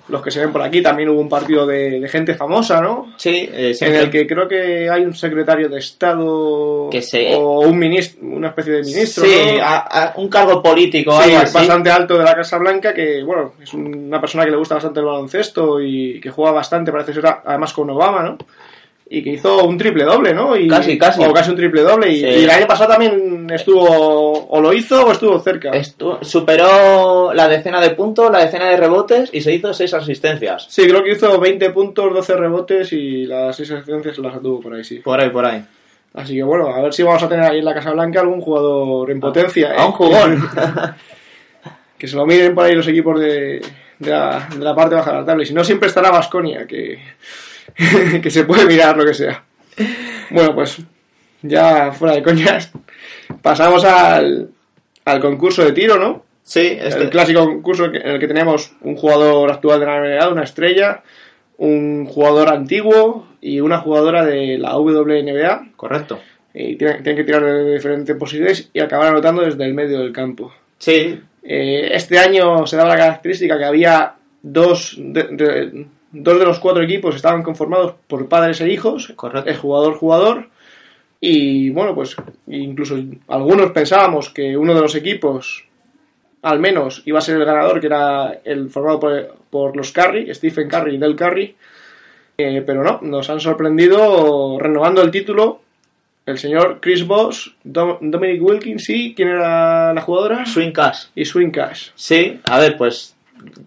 Speaker 3: los que se ven por aquí. También hubo un partido de, de gente famosa, ¿no?
Speaker 4: Sí, eh,
Speaker 3: En el que creo que hay un secretario de Estado
Speaker 4: Que se-
Speaker 3: o un ministro, una especie de ministro,
Speaker 4: sí,
Speaker 3: ¿no?
Speaker 4: a- a- un cargo político
Speaker 3: Sí,
Speaker 4: algo así.
Speaker 3: bastante alto de la Casa Blanca, que bueno, es una persona que le gusta bastante el baloncesto y que juega bastante, parece ser además con Obama, ¿no? Y que hizo un triple doble, ¿no? Y,
Speaker 4: Casi, casi.
Speaker 3: O casi un triple doble. Y,
Speaker 4: Sí.
Speaker 3: y el año pasado también estuvo, o lo hizo o estuvo cerca.
Speaker 4: Estu- superó la decena de puntos, la decena de rebotes y se hizo seis asistencias.
Speaker 3: Sí, creo que hizo 20 puntos, 12 rebotes y las 6 asistencias las tuvo por ahí, sí.
Speaker 4: Por ahí, por ahí.
Speaker 3: Así que bueno, a ver si vamos a tener ahí en la Casa Blanca algún jugador en potencia.
Speaker 4: A
Speaker 3: ¿eh?
Speaker 4: un jugón. <laughs>
Speaker 3: que se lo miren por ahí los equipos de, de, la, de la parte baja de la tabla. Y si no, siempre estará Vasconia, que, <laughs> que se puede mirar lo que sea. Bueno, pues ya fuera de coñas, pasamos al, al concurso de tiro, ¿no?
Speaker 4: Sí, este-
Speaker 3: El clásico concurso en el que tenemos un jugador actual de la NBA, una estrella, un jugador antiguo y una jugadora de la WNBA.
Speaker 4: correcto.
Speaker 3: Y tienen, tienen que tirar de diferentes posiciones y acabar anotando desde el medio del campo.
Speaker 4: Sí,
Speaker 3: Eh, este año se daba la característica que había dos de, de- dos de los cuatro equipos estaban conformados por padres e hijos,
Speaker 4: Correcto.
Speaker 3: el jugador-jugador, y bueno, pues incluso algunos pensábamos que uno de los equipos al menos iba a ser el ganador, que era el formado por, por los Curry, Stephen Curry y Del Curry. Eh, pero no, nos han sorprendido renovando el título el señor Chris Boss, Dom- Dominic Wilkins y ¿quién era la jugadora?
Speaker 4: Swing Cash.
Speaker 3: y Swing Cash.
Speaker 4: Sí, a ver, pues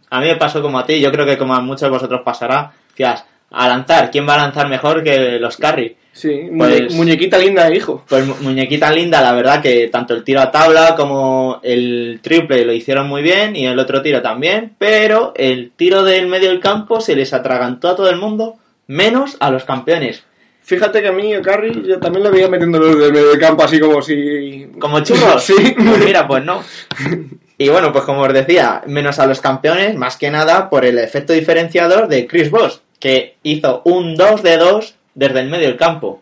Speaker 4: a mí me pasó como a ti, yo creo que como a muchos de vosotros pasará, decías, a lanzar, ¿quién va a lanzar mejor que los Curry?
Speaker 3: Sí,
Speaker 4: Pues-
Speaker 3: muñe- muñequita linda de hijo.
Speaker 4: Pues mu- muñequita linda, la verdad que tanto el tiro a tabla como el triple lo hicieron muy bien y el otro tiro también, pero el tiro del medio del campo se les atragantó a todo el mundo, menos a los campeones.
Speaker 3: Fíjate que a mí, Curry, yo también lo veía metiéndolo del medio del campo así como si...
Speaker 4: ¿Como churros? <laughs>
Speaker 3: Sí.
Speaker 4: Pues mira, pues no. <laughs> Y bueno, pues como os decía, menos a los campeones, más que nada por el efecto diferenciador de Chris Boss, que hizo un 2 de 2 desde el medio del campo.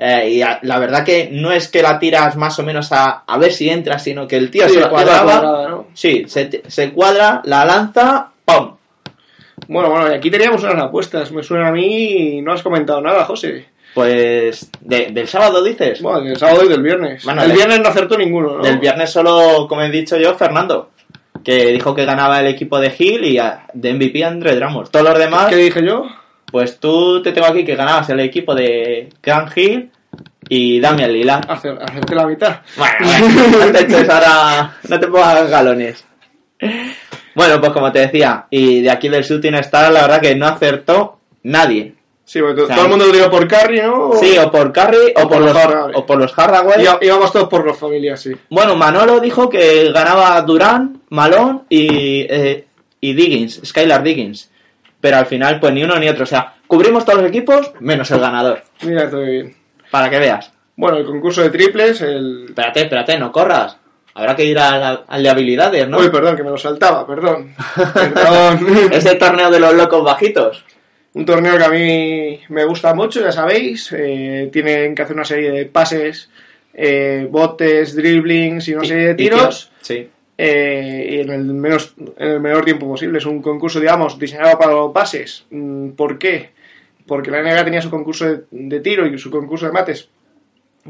Speaker 4: Eh, y a- la verdad que no es que la tiras más o menos a, a ver si entra, sino que el tío
Speaker 3: Sí,
Speaker 4: se cuadraba.
Speaker 3: cuadrada, ¿no?
Speaker 4: Sí, se, se cuadra, la lanza, ¡pum!
Speaker 3: Bueno, bueno, y aquí teníamos unas apuestas. Me suena a mí y no has comentado nada, José.
Speaker 4: Pues de- del sábado dices.
Speaker 3: Bueno, del sábado y del viernes.
Speaker 4: Bueno,
Speaker 3: el
Speaker 4: del-
Speaker 3: viernes no acertó ninguno, ¿no?
Speaker 4: Del viernes solo, como he dicho yo, Fernando, que dijo que ganaba el equipo de Hill y a- de MVP Andre Drummond. Todos los demás,
Speaker 3: ¿Qué dije yo?
Speaker 4: pues tú te tengo aquí que ganabas el equipo de Grant Hill y Damian Lillard.
Speaker 3: Hacer, hacerte la mitad.
Speaker 4: Bueno, bueno, <laughs> no te eches ahora, no te pongas galones. Bueno, pues como te decía, y de aquí del Shooting Star, la verdad que no acertó nadie.
Speaker 3: Sí, porque to-
Speaker 4: O sea,
Speaker 3: todo el mundo lo tiró por Curry, ¿no?
Speaker 4: Sí, o por Curry o, por los,
Speaker 3: Hardaway.
Speaker 4: o por los Hardaway.
Speaker 3: Iba- íbamos todos por las familias, sí.
Speaker 4: Bueno, Manolo dijo que ganaba Durán, Malone y, eh, y Diggins, Skylar Diggins. Pero al final, pues ni uno ni otro. O sea, cubrimos todos los equipos menos el ganador.
Speaker 3: Mira, estoy bien.
Speaker 4: Para que veas.
Speaker 3: Bueno, el concurso de triples, el...
Speaker 4: Espérate, espérate, no corras. Habrá que ir al, al de habilidades, ¿no?
Speaker 3: Uy, perdón, que me lo saltaba, perdón. <laughs> Perdón.
Speaker 4: Ese torneo de los locos bajitos.
Speaker 3: Un torneo que a mí me gusta mucho, ya sabéis. eh, tienen que hacer una serie de pases, eh, botes, dribblings y una serie de
Speaker 4: y
Speaker 3: tiros.
Speaker 4: Sí.
Speaker 3: eh, y en el, menos, en el menor tiempo posible. Es un concurso, digamos, diseñado para los pases. Mm, ¿Por qué? Porque la NBA tenía su concurso de, de tiro y su concurso de mates,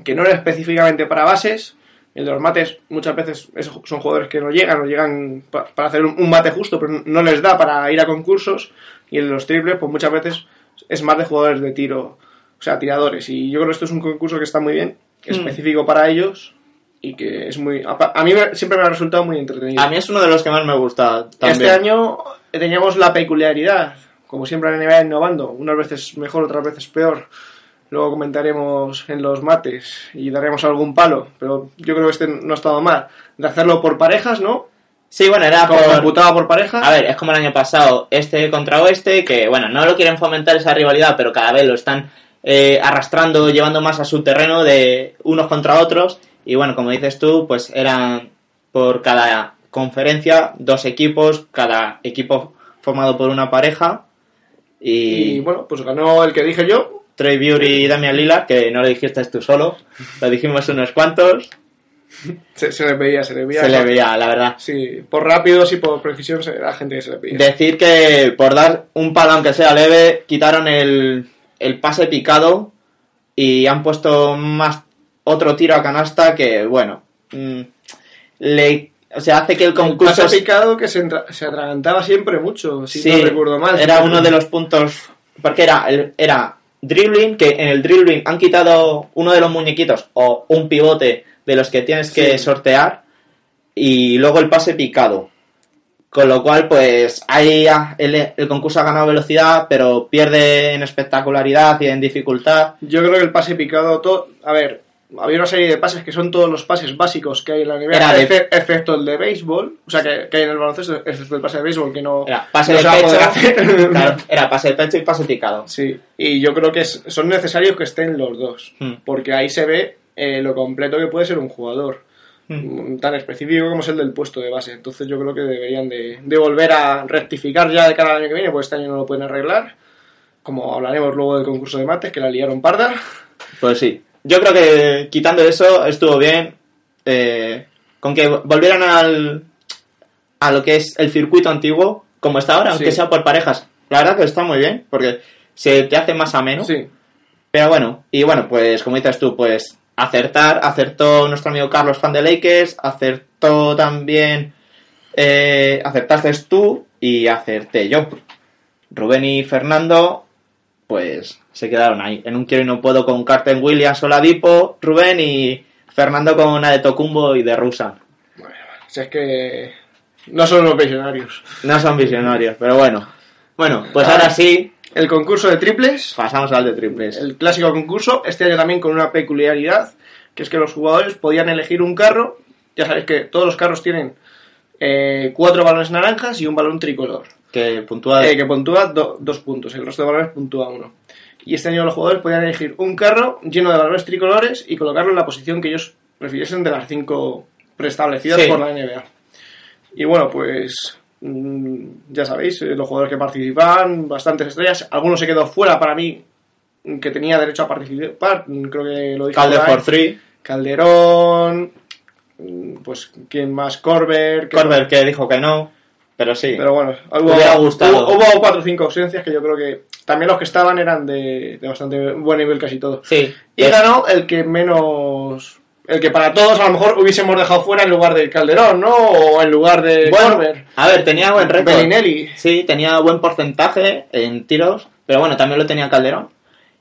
Speaker 3: que no era específicamente para bases. El de los mates muchas veces es- son jugadores que no llegan, no llegan pa- para hacer un mate justo, pero no les da para ir a concursos. Y el de los triples, pues muchas veces es más de jugadores de tiro, o sea, tiradores. Y yo creo que esto es un concurso que está muy bien, específico para ellos y que es muy... A, pa- a mí me- siempre me ha resultado muy entretenido.
Speaker 4: A mí es uno de los que más me gusta también.
Speaker 3: Este año teníamos la peculiaridad, como siempre la NBA innovando, unas veces mejor, otras veces peor. Luego comentaremos en los mates y daremos algún palo, pero yo creo que este no ha estado mal. De hacerlo por parejas, ¿no?
Speaker 4: Sí, bueno, era
Speaker 3: Como
Speaker 4: por...
Speaker 3: parejas.
Speaker 4: A ver, es como el año pasado, este contra oeste, que bueno, no lo quieren fomentar esa rivalidad, pero cada vez lo están eh, arrastrando, llevando más a su terreno de unos contra otros. Y bueno, como dices tú, pues eran por cada conferencia dos equipos, cada equipo formado por una pareja.
Speaker 3: y
Speaker 4: Y,
Speaker 3: bueno, pues ganó el que dije yo.
Speaker 4: Trey Beauty y Damian Lillard, que no lo dijiste tú solo, lo dijimos unos cuantos, <laughs>
Speaker 3: Se, se les veía, se les veía.
Speaker 4: se le veía, la verdad.
Speaker 3: Sí, por rápidos y por precisión se- la gente que se les veía.
Speaker 4: Decir que por dar un palo aunque sea leve, quitaron el, el pase picado y han puesto más otro tiro a canasta que, bueno, mm, le, o sea, hace que el
Speaker 3: El
Speaker 4: concurso...
Speaker 3: pase picado que se, entra- se atragantaba siempre mucho, si
Speaker 4: Sí,
Speaker 3: no recuerdo mal.
Speaker 4: Era uno de los puntos, porque era, el- era dribbling, que en el dribbling han quitado uno de los muñequitos o un pivote de los que tienes que
Speaker 3: Sí.
Speaker 4: sortear y luego el pase picado. Con lo cual, pues ahí ah, el, el concurso ha ganado velocidad, pero pierde en espectacularidad y en dificultad.
Speaker 3: Yo creo que el pase picado, todo, a ver, había una serie de pases que son todos los pases básicos que hay en la NBA,
Speaker 4: Era de-
Speaker 3: exce- excepto el de béisbol, o sea, que, que hay en el baloncesto, excepto el pase de béisbol, que no,
Speaker 4: Era pase
Speaker 3: no
Speaker 4: de
Speaker 3: se
Speaker 4: pecho,
Speaker 3: hacer. <laughs>
Speaker 4: claro, <laughs> era pase de pecho y pase picado.
Speaker 3: Sí, y yo creo que son necesarios que estén los dos,
Speaker 4: Hmm.
Speaker 3: porque ahí se ve eh, lo completo que puede ser un jugador,
Speaker 4: Hmm.
Speaker 3: mm, tan específico como es el del puesto de base. Entonces yo creo que deberían de, de volver a rectificar ya de cara al año que viene, pues este año no lo pueden arreglar, como hablaremos luego del concurso de mates, que la liaron parda.
Speaker 4: Pues sí. Yo creo que quitando eso estuvo bien. eh, con que volvieran al, a lo que es el circuito antiguo, como está ahora, aunque sea por parejas. La verdad que está muy bien, porque se te hace más ameno.
Speaker 3: Sí,
Speaker 4: Pero bueno, y bueno, pues como dices tú, pues acertar, acertó nuestro amigo Carlos fan de Lakers, acertó también eh, acertaste tú y acerté yo. Rubén y Fernando, pues se quedaron ahí. En un quiero y no puedo con Carten Williams o Ladipo, Rubén y Fernando con una de Tocumbo y de Rusan.
Speaker 3: Si es que no son los visionarios.
Speaker 4: No son visionarios, pero bueno. Bueno, pues
Speaker 3: Ah.
Speaker 4: ahora sí,
Speaker 3: El concurso de triples,
Speaker 4: pasamos al de triples.
Speaker 3: el clásico concurso, este año también con una peculiaridad, que es que los jugadores podían elegir un carro. Ya sabéis que todos los carros tienen eh, cuatro balones naranjas y un balón tricolor.
Speaker 4: Que puntúa
Speaker 3: eh, que puntúa do- dos puntos, el resto de balones puntúa uno. Y este año los jugadores podían elegir un carro lleno de balones tricolores y colocarlo en la posición que ellos prefiriesen de las cinco preestablecidas
Speaker 4: Sí.
Speaker 3: por la NBA. Y bueno, pues ya sabéis, eh, los jugadores que participan, bastantes estrellas, algunos se quedó fuera para mí, mm, que tenía derecho a participar, mm, creo que lo dije
Speaker 4: Calde
Speaker 3: por ahí.
Speaker 4: for three.
Speaker 3: Calderón, mm, pues quién más, Corber, que-
Speaker 4: Corber que dijo que no, pero sí.
Speaker 3: pero bueno, hubo,
Speaker 4: hubiera gustado.
Speaker 3: hubo, hubo cuatro o cinco ausencias que yo creo que también los que estaban eran de, de bastante buen nivel casi todos.
Speaker 4: sí.
Speaker 3: Y ganó el que menos... El que para todos a lo mejor hubiésemos dejado fuera en lugar de Calderón, ¿no? O en lugar de
Speaker 4: Bueno,
Speaker 3: Corber.
Speaker 4: a ver, tenía buen récord.
Speaker 3: Bellinelli.
Speaker 4: Sí, tenía buen porcentaje en tiros, pero bueno, también lo tenía Calderón.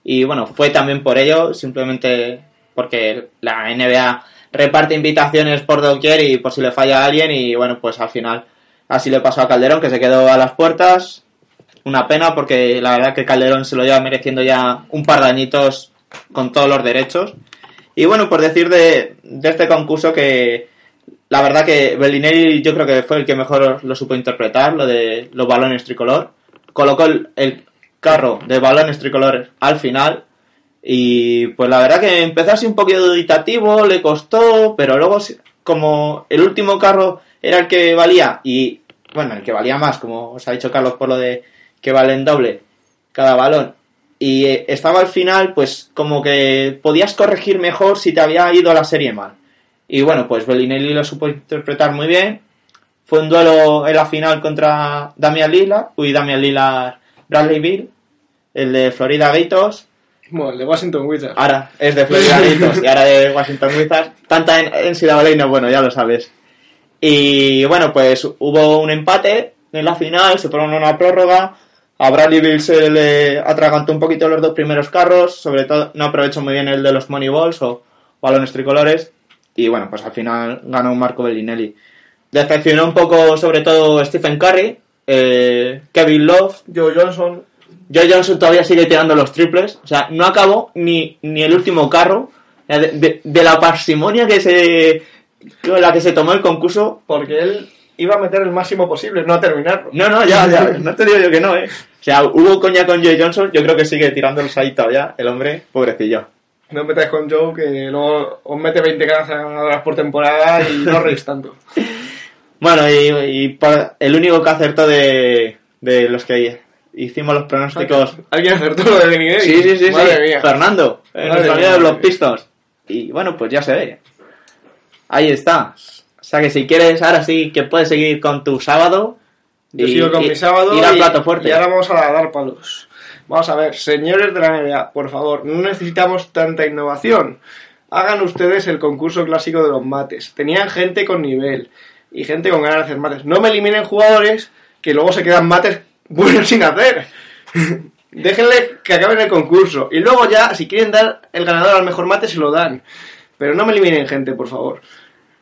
Speaker 4: Y bueno, fue también por ello, simplemente porque la NBA reparte invitaciones por doquier y por si le falla a alguien y bueno, pues al final así le pasó a Calderón que se quedó a las puertas. Una pena porque la verdad que Calderón se lo lleva mereciendo ya un par de añitos con todos los derechos. Y bueno, por decir de, este concurso que la verdad que Bellinelli yo creo que fue el que mejor lo supo interpretar, lo de los balones tricolor. Colocó el, carro de balones tricolores al final y pues la verdad que empezó así un poquito duditativo, le costó, pero luego como el último carro era el que valía y bueno, el que valía más, como os ha dicho Carlos por lo de que valen doble cada balón y eh, estaba al final pues como que podías corregir mejor si te había ido la serie mal. Y bueno, pues Bellinelli lo supo interpretar muy bien. Fue un duelo en la final contra Damian Lillard, uy, Damian Lillard, Bradley Bill, el de Florida Gators.
Speaker 3: Bueno, el de Washington Wizards.
Speaker 4: Ahora es de Florida <laughs> Gators y ahora de Washington Wizards. Tanta en, en no, bueno, ya lo sabes. Y bueno, pues hubo un empate en la final, se fueron a una prórroga. A Bradley Bill se le atragantó un poquito los dos primeros carros, sobre todo no aprovechó muy bien el de los Moneyballs o balones tricolores. Y bueno, pues al final ganó Marco Bellinelli. Decepcionó un poco, sobre todo, Stephen Curry, eh, Kevin Love,
Speaker 3: Joe Johnson.
Speaker 4: Joe Johnson todavía sigue tirando los triples. O sea, no acabó ni, ni el último carro. De, de- de la parsimonia que se con la que se tomó el concurso.
Speaker 3: Porque él iba a meter el máximo posible, no a terminarlo.
Speaker 4: No, no, ya, ya, no te digo yo que no, eh. <laughs> O sea, hubo coña con Joe Johnson, yo creo que sigue tirándolos ahí todavía, el hombre, pobrecillo.
Speaker 3: No metáis con Joe, que luego os mete 20 ganadoras por temporada y no reís tanto. <laughs>
Speaker 4: Bueno, y, y por- el único que acertó de, de los que hicimos los pronósticos.
Speaker 3: ¿Alguien acertó lo de Benigni?
Speaker 4: Sí, sí, sí,
Speaker 3: Madre
Speaker 4: sí.
Speaker 3: mía.
Speaker 4: Fernando,
Speaker 3: Madre
Speaker 4: nuestro de los. Pistons. Y bueno, pues ya se ve. Ahí está. O sea que si quieres, ahora sí que puedes seguir con tu sábado.
Speaker 3: Yo
Speaker 4: y-
Speaker 3: sigo con
Speaker 4: y-
Speaker 3: mi sábado
Speaker 4: Ir al
Speaker 3: y,
Speaker 4: plato fuerte.
Speaker 3: y ahora vamos a dar palos. Vamos a ver, señores de la NBA, por favor, no necesitamos tanta innovación. Hagan ustedes el concurso clásico de los mates. Tenían gente con nivel y gente con ganas de hacer mates. No me eliminen jugadores que luego se quedan mates buenos sin hacer. <laughs> Déjenle que acaben el concurso. Y luego ya, si quieren dar el ganador al mejor mate, se lo dan. Pero no me eliminen gente, por favor.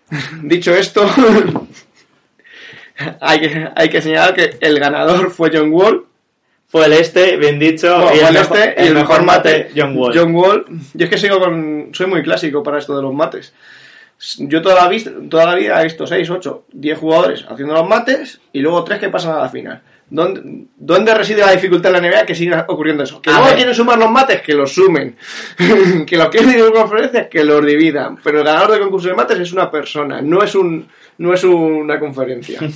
Speaker 3: <laughs> Dicho esto, <laughs> <laughs> hay, que, hay que señalar que el ganador fue John Wall.
Speaker 4: Fue el este, bien dicho.
Speaker 3: Bueno,
Speaker 4: y
Speaker 3: fue
Speaker 4: el, mejor,
Speaker 3: este y
Speaker 4: el mejor mate, John Wall.
Speaker 3: John Wall. Yo es que sigo con. Soy muy clásico para esto de los mates. Yo toda la, toda la vida he visto 6, 8, 10 jugadores haciendo los mates y luego 3 que pasan a la final. ¿Dónde, dónde reside la dificultad en la NBA que siga ocurriendo eso? Que
Speaker 4: A ver.
Speaker 3: quieren sumar los mates, que los sumen. <laughs> que los quieren dividir en conferencias, que los dividan. Pero el ganador del concurso de mates es una persona, no es, un, no es una conferencia. <laughs>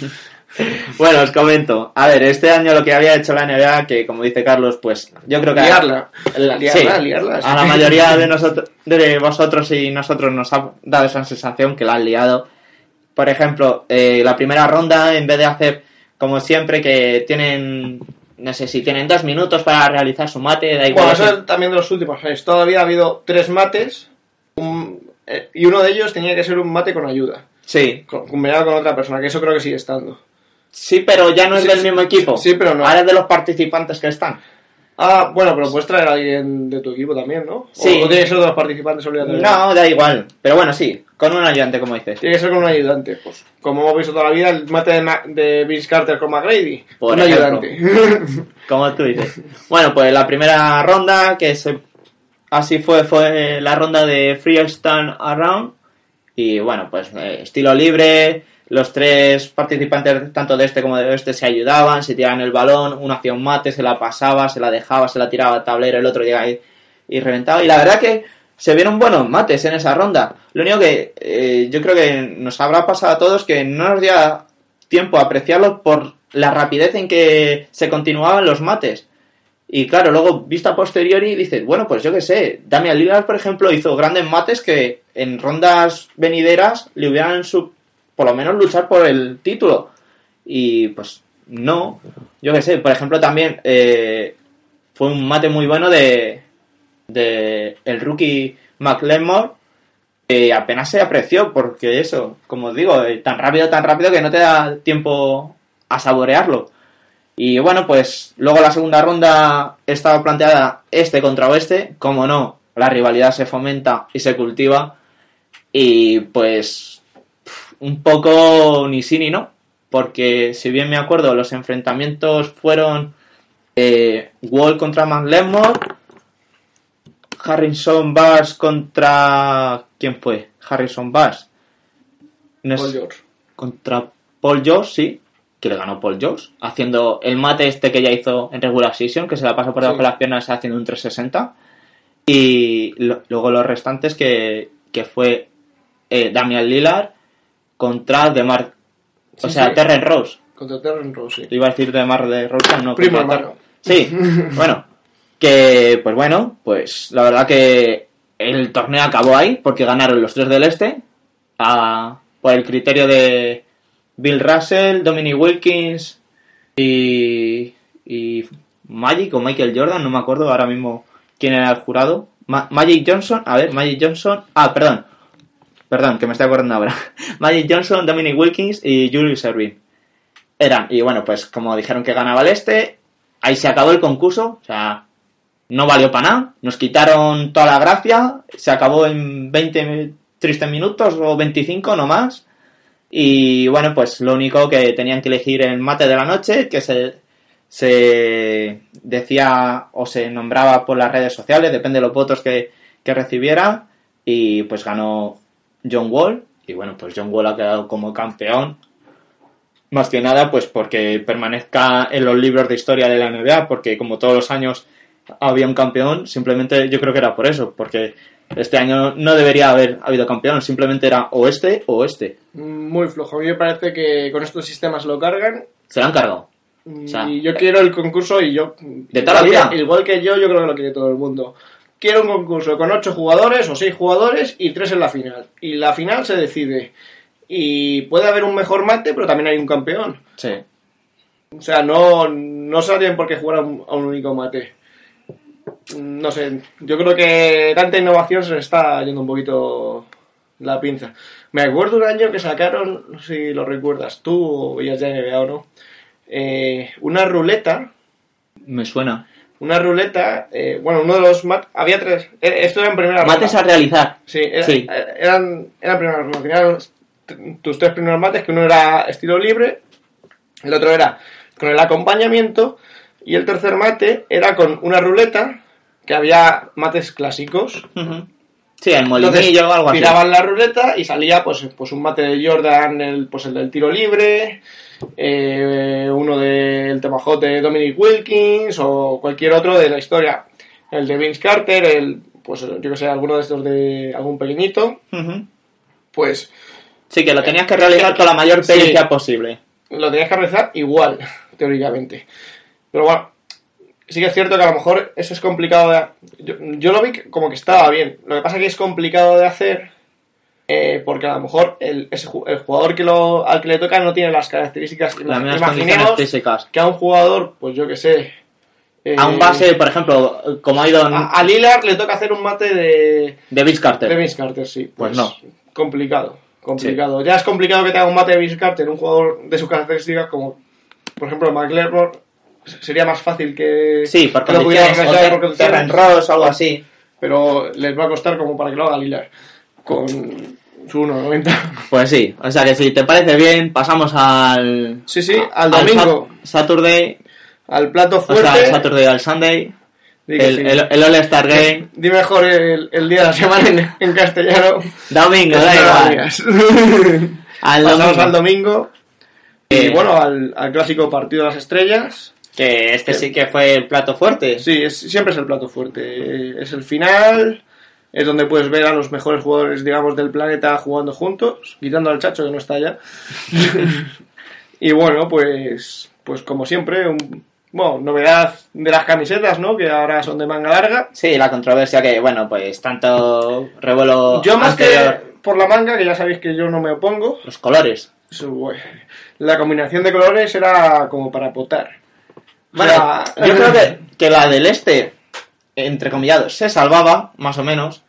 Speaker 4: Bueno, os comento. A ver, este año lo que había hecho la NBA, que como dice Carlos, pues yo creo que...
Speaker 3: liarla.
Speaker 4: La-
Speaker 3: liarla,
Speaker 4: sí,
Speaker 3: liarla.
Speaker 4: A la mayoría de nosotros, de vosotros y nosotros nos ha dado esa sensación que la han liado. Por ejemplo, eh, la primera ronda, en vez de hacer como siempre que tienen, no sé si tienen dos minutos para realizar su mate, da igual.
Speaker 3: Bueno, eso es también de los últimos años. Todavía ha habido tres mates un- eh, y uno de ellos tenía que ser un mate con ayuda.
Speaker 4: Sí,
Speaker 3: con- combinado con otra persona, que eso creo que sigue estando.
Speaker 4: sí, pero ya no es
Speaker 3: Sí,
Speaker 4: del
Speaker 3: sí,
Speaker 4: mismo equipo.
Speaker 3: sí, pero no.
Speaker 4: Ahora es de los participantes que están.
Speaker 3: Ah, bueno, pero puedes traer a alguien de tu equipo también, ¿no?
Speaker 4: Sí.
Speaker 3: O, o tiene que ser de los participantes obligatoriamente.
Speaker 4: No, da igual. Pero bueno, sí, con un ayudante, como dices.
Speaker 3: Tiene que ser con un ayudante. Pues, como hemos visto toda la vida, el mate de, Ma- de Vince Carter con McGrady.
Speaker 4: Por
Speaker 3: un
Speaker 4: ejemplo.
Speaker 3: ayudante. <laughs>
Speaker 4: Como tú dices. Bueno, pues la primera ronda, que se... así fue, fue la ronda de Freestyle Around. Y bueno, pues eh, estilo libre. Los tres participantes, tanto de este como de oeste, se ayudaban, se tiraban el balón, uno hacía un mate, se la pasaba, se la dejaba, se la tiraba al tablero, el otro llegaba y, y reventaba. Y la verdad que se vieron buenos mates en esa ronda. Lo único que eh, yo creo que nos habrá pasado a todos que no nos dio tiempo a apreciarlo por la rapidez en que se continuaban los mates. Y claro, luego, vista posteriori, dices, bueno, pues yo qué sé, Damian Lillard, por ejemplo, hizo grandes mates que en rondas venideras le hubieran, su- por lo menos, luchar por el título. Y pues no, yo qué sé, por ejemplo, también eh, fue un mate muy bueno de, de el rookie McLemore, que apenas se apreció, porque eso, como os digo, eh, tan rápido, tan rápido que no te da tiempo a saborearlo. Y bueno, pues luego la segunda ronda estaba planteada este contra oeste, como no, la rivalidad se fomenta y se cultiva. Y pues un poco ni sí ni no, porque si bien me acuerdo, los enfrentamientos fueron eh, Wall contra McLemore, Harrison Bars contra... ¿Quién fue? Harrison Bars. No
Speaker 3: Paul George.
Speaker 4: contra Paul George, sí, que le ganó Paul George, haciendo el mate este que ya hizo en regular season, que se la pasa por debajo
Speaker 3: Sí.
Speaker 4: de las piernas haciendo un 360. Y lo- luego los restantes que, que fue eh, Damian Lillard contra DeMar, o
Speaker 3: Sí,
Speaker 4: sea,
Speaker 3: sí.
Speaker 4: Terren Rose.
Speaker 3: Contra Terren Rose, sí.
Speaker 4: Iba a decir DeMar de Rose, no.
Speaker 3: Primo hermano.
Speaker 4: Sí, <laughs> bueno, que pues bueno, pues la verdad que el torneo acabó ahí porque ganaron los tres del este a- por el criterio de Bill Russell, Dominic Wilkins y, y Magic o Michael Jordan, no me acuerdo ahora mismo quién era el jurado. Ma- Magic Johnson, a ver, Magic Johnson, ah, perdón, perdón, que me estoy acordando ahora. <laughs> Magic Johnson, Dominic Wilkins y Julius Erving eran. Y bueno, pues como dijeron que ganaba el este, ahí se acabó el concurso. O sea, no valió para nada. Nos quitaron toda la gracia. Se acabó en 20 tristes minutos o 25, no más. Y bueno, pues lo único que tenían que elegir el mate de la noche, que se, se decía o se nombraba por las redes sociales, depende de los votos que, que recibiera. Y pues ganó John Wall. Y bueno, pues John Wall ha quedado como campeón más que nada, pues porque permanezca en los libros de historia de la NBA, porque como todos los años había un campeón, simplemente yo creo que era por eso, porque este año no debería haber habido campeón, simplemente era oeste o oeste.
Speaker 3: Muy flojo. A mí me parece que con estos sistemas lo cargan.
Speaker 4: Se lo han cargado. sea,
Speaker 3: y yo quiero el concurso y yo...
Speaker 4: De toda la vida.
Speaker 3: Igual que yo, yo creo que lo quiere todo el mundo. Quiero un concurso con ocho jugadores o seis jugadores y tres en la final. Y la final se decide. Y puede haber un mejor mate, pero también hay un campeón.
Speaker 4: Sí.
Speaker 3: O sea, no, no salen porque jugar a un, a un único mate. No sé, yo creo que tanta innovación se está yendo un poquito la pinza. Me acuerdo un año que sacaron, no sé si lo recuerdas tú o ya NBA o no, eh, una ruleta,
Speaker 4: Me suena.
Speaker 3: Una ruleta, eh, bueno, uno de los mates, había tres, eh, esto era en primera
Speaker 4: Mates a
Speaker 3: ronda.
Speaker 4: realizar.
Speaker 3: Sí, era-
Speaker 4: Sí.
Speaker 3: eh, eran, eran primera ronda. T- tus tres primeros mates, que uno era estilo libre, el otro era con el acompañamiento, y el tercer mate era con una ruleta, que había mates clásicos.
Speaker 4: Sí, el molinillo o algo así.
Speaker 3: tiraban la ruleta y salía pues, pues un mate de Jordan, el, pues el del tiro libre, eh, uno del temajote de Dominic Wilkins o cualquier otro de la historia. El de Vince Carter, el, pues yo que sé, alguno de estos de algún pequeñito, pues
Speaker 4: Sí, que lo tenías que realizar con la mayor
Speaker 3: Sí.
Speaker 4: pericia posible.
Speaker 3: lo tenías que realizar igual, <laughs> teóricamente. Pero bueno, sí que es cierto que a lo mejor eso es complicado de... Yo, yo lo vi como que estaba bien. Lo que pasa que es complicado de hacer eh, porque a lo mejor el, ese el jugador que lo, al que le toca no tiene las características.
Speaker 4: Las mismas
Speaker 3: Imaginemos
Speaker 4: físicas.
Speaker 3: que a un jugador, pues yo que sé... eh,
Speaker 4: A un base, por ejemplo, como ha ido en-
Speaker 3: a, a Lillard le toca hacer un mate de,
Speaker 4: de Vince Carter.
Speaker 3: de Vince Carter, sí.
Speaker 4: Pues no.
Speaker 3: Complicado. complicado. Ya es complicado que te haga un mate de Vince Carter, un jugador de sus características como, por ejemplo, McLaren. Sería más fácil que
Speaker 4: Sí, por
Speaker 3: que lo pudiera
Speaker 4: condiciones, o
Speaker 3: por
Speaker 4: Terran Ross o algo así.
Speaker 3: pero les va a costar como para que lo haga Lillard con su 1.90.
Speaker 4: Pues sí, o sea que si te parece bien, pasamos al...
Speaker 3: Sí, sí, al domingo,
Speaker 4: Sat- Saturday,
Speaker 3: al plato
Speaker 4: o
Speaker 3: fuerte.
Speaker 4: sea, Saturday al Sunday, el,
Speaker 3: sí.
Speaker 4: el, el All-Star Game,
Speaker 3: Di mejor el, el día de la semana en, en castellano.
Speaker 4: domingo, da igual. Al
Speaker 3: Pasamos
Speaker 4: domingo.
Speaker 3: al domingo. Y
Speaker 4: Eh,
Speaker 3: bueno, al, al clásico partido de las estrellas.
Speaker 4: Que este sí que fue el plato fuerte.
Speaker 3: Sí, es- siempre es el plato fuerte. Eh, Es el final. Es donde puedes ver a los mejores jugadores, digamos, del planeta jugando juntos. Quitando al chacho que no está allá. <laughs> y bueno, pues. Pues como siempre, un, bueno, novedad de las camisetas, ¿no? Que ahora son de manga larga.
Speaker 4: Sí, la controversia que, bueno, pues tanto revuelo
Speaker 3: Yo más
Speaker 4: anterior,
Speaker 3: que por la manga, que ya sabéis que yo no me opongo.
Speaker 4: los colores.
Speaker 3: La combinación de colores era como para potar. Sea,
Speaker 4: yo creo que, que la del este, entre comillados, se salvaba, más o menos.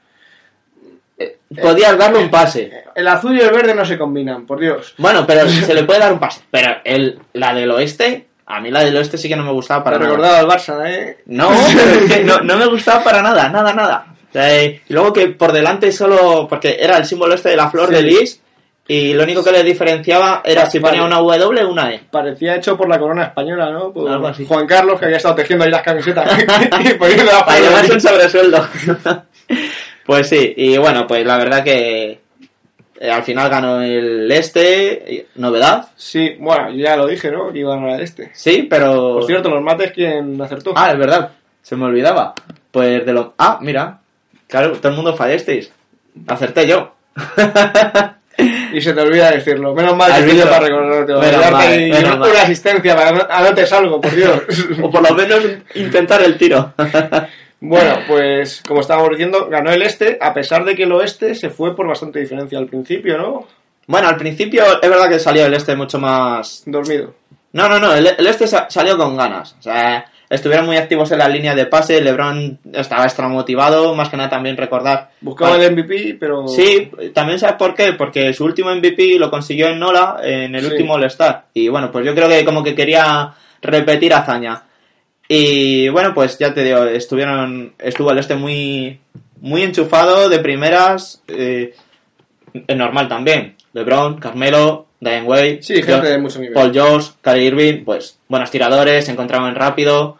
Speaker 4: Eh, Podías darle un pase.
Speaker 3: El azul y el verde no se combinan, por Dios.
Speaker 4: Bueno, pero <laughs> se le puede dar un pase. Pero el, la del oeste, a mí la del oeste sí que no me gustaba para
Speaker 3: Te
Speaker 4: nada.
Speaker 3: recordaba al Barça, ¿eh?
Speaker 4: No, pero es que <laughs> no, no me gustaba para nada, nada, nada. O sea, y luego que por delante solo, porque era el símbolo este de la flor
Speaker 3: Sí.
Speaker 4: de lis, y lo único que le diferenciaba era si ponía una W o una E.
Speaker 3: Parecía hecho por la corona española, ¿no? Por
Speaker 4: Algo así.
Speaker 3: Juan Carlos, que había estado tejiendo ahí las camisetas <laughs> y poniendo la
Speaker 4: Para llevarse un sobresueldo. <laughs> pues sí, y bueno, pues la verdad que eh, al final ganó el este, novedad,
Speaker 3: Sí, bueno, yo ya lo dije, ¿no? Que iba a ganar este.
Speaker 4: sí, pero...
Speaker 3: Por cierto, los mates, ¿quién acertó?
Speaker 4: Ah, es verdad, se me olvidaba. Pues de lo... Ah, mira, claro, todo el mundo fallasteis. Acerté yo. <laughs>
Speaker 3: Y se te olvida decirlo. Menos mal que
Speaker 4: visto.
Speaker 3: para recordarte.
Speaker 4: Menos mal, menos
Speaker 3: una asistencia para no- anotes algo, por Dios. <laughs>
Speaker 4: o por lo menos intentar el tiro. <laughs>
Speaker 3: Bueno, pues como estábamos diciendo, ganó el este, a pesar de que el oeste se fue por bastante diferencia al principio, ¿no?
Speaker 4: bueno, al principio es verdad que salió el este mucho más...
Speaker 3: Dormido.
Speaker 4: No, no, no, el, el este sa- salió con ganas. O sea, estuvieron muy activos en la línea de pase, Lebron estaba extra motivado, más que nada también recordar...
Speaker 3: Buscaba el MVP, pero...
Speaker 4: Sí, también sabes por qué, porque su último MVP lo consiguió en Nola en el
Speaker 3: Sí.
Speaker 4: último All-Star. Y bueno, pues yo creo que como que quería repetir hazaña. Y bueno, pues ya te digo, estuvieron, estuvo el este muy, muy enchufado de primeras, eh, es normal también. LeBron, Carmelo, Diane Wade,
Speaker 3: Sí, gente
Speaker 4: John-
Speaker 3: de mucho nivel.
Speaker 4: Paul George, Kyrie Irving, pues buenos tiradores, se encontraban rápido.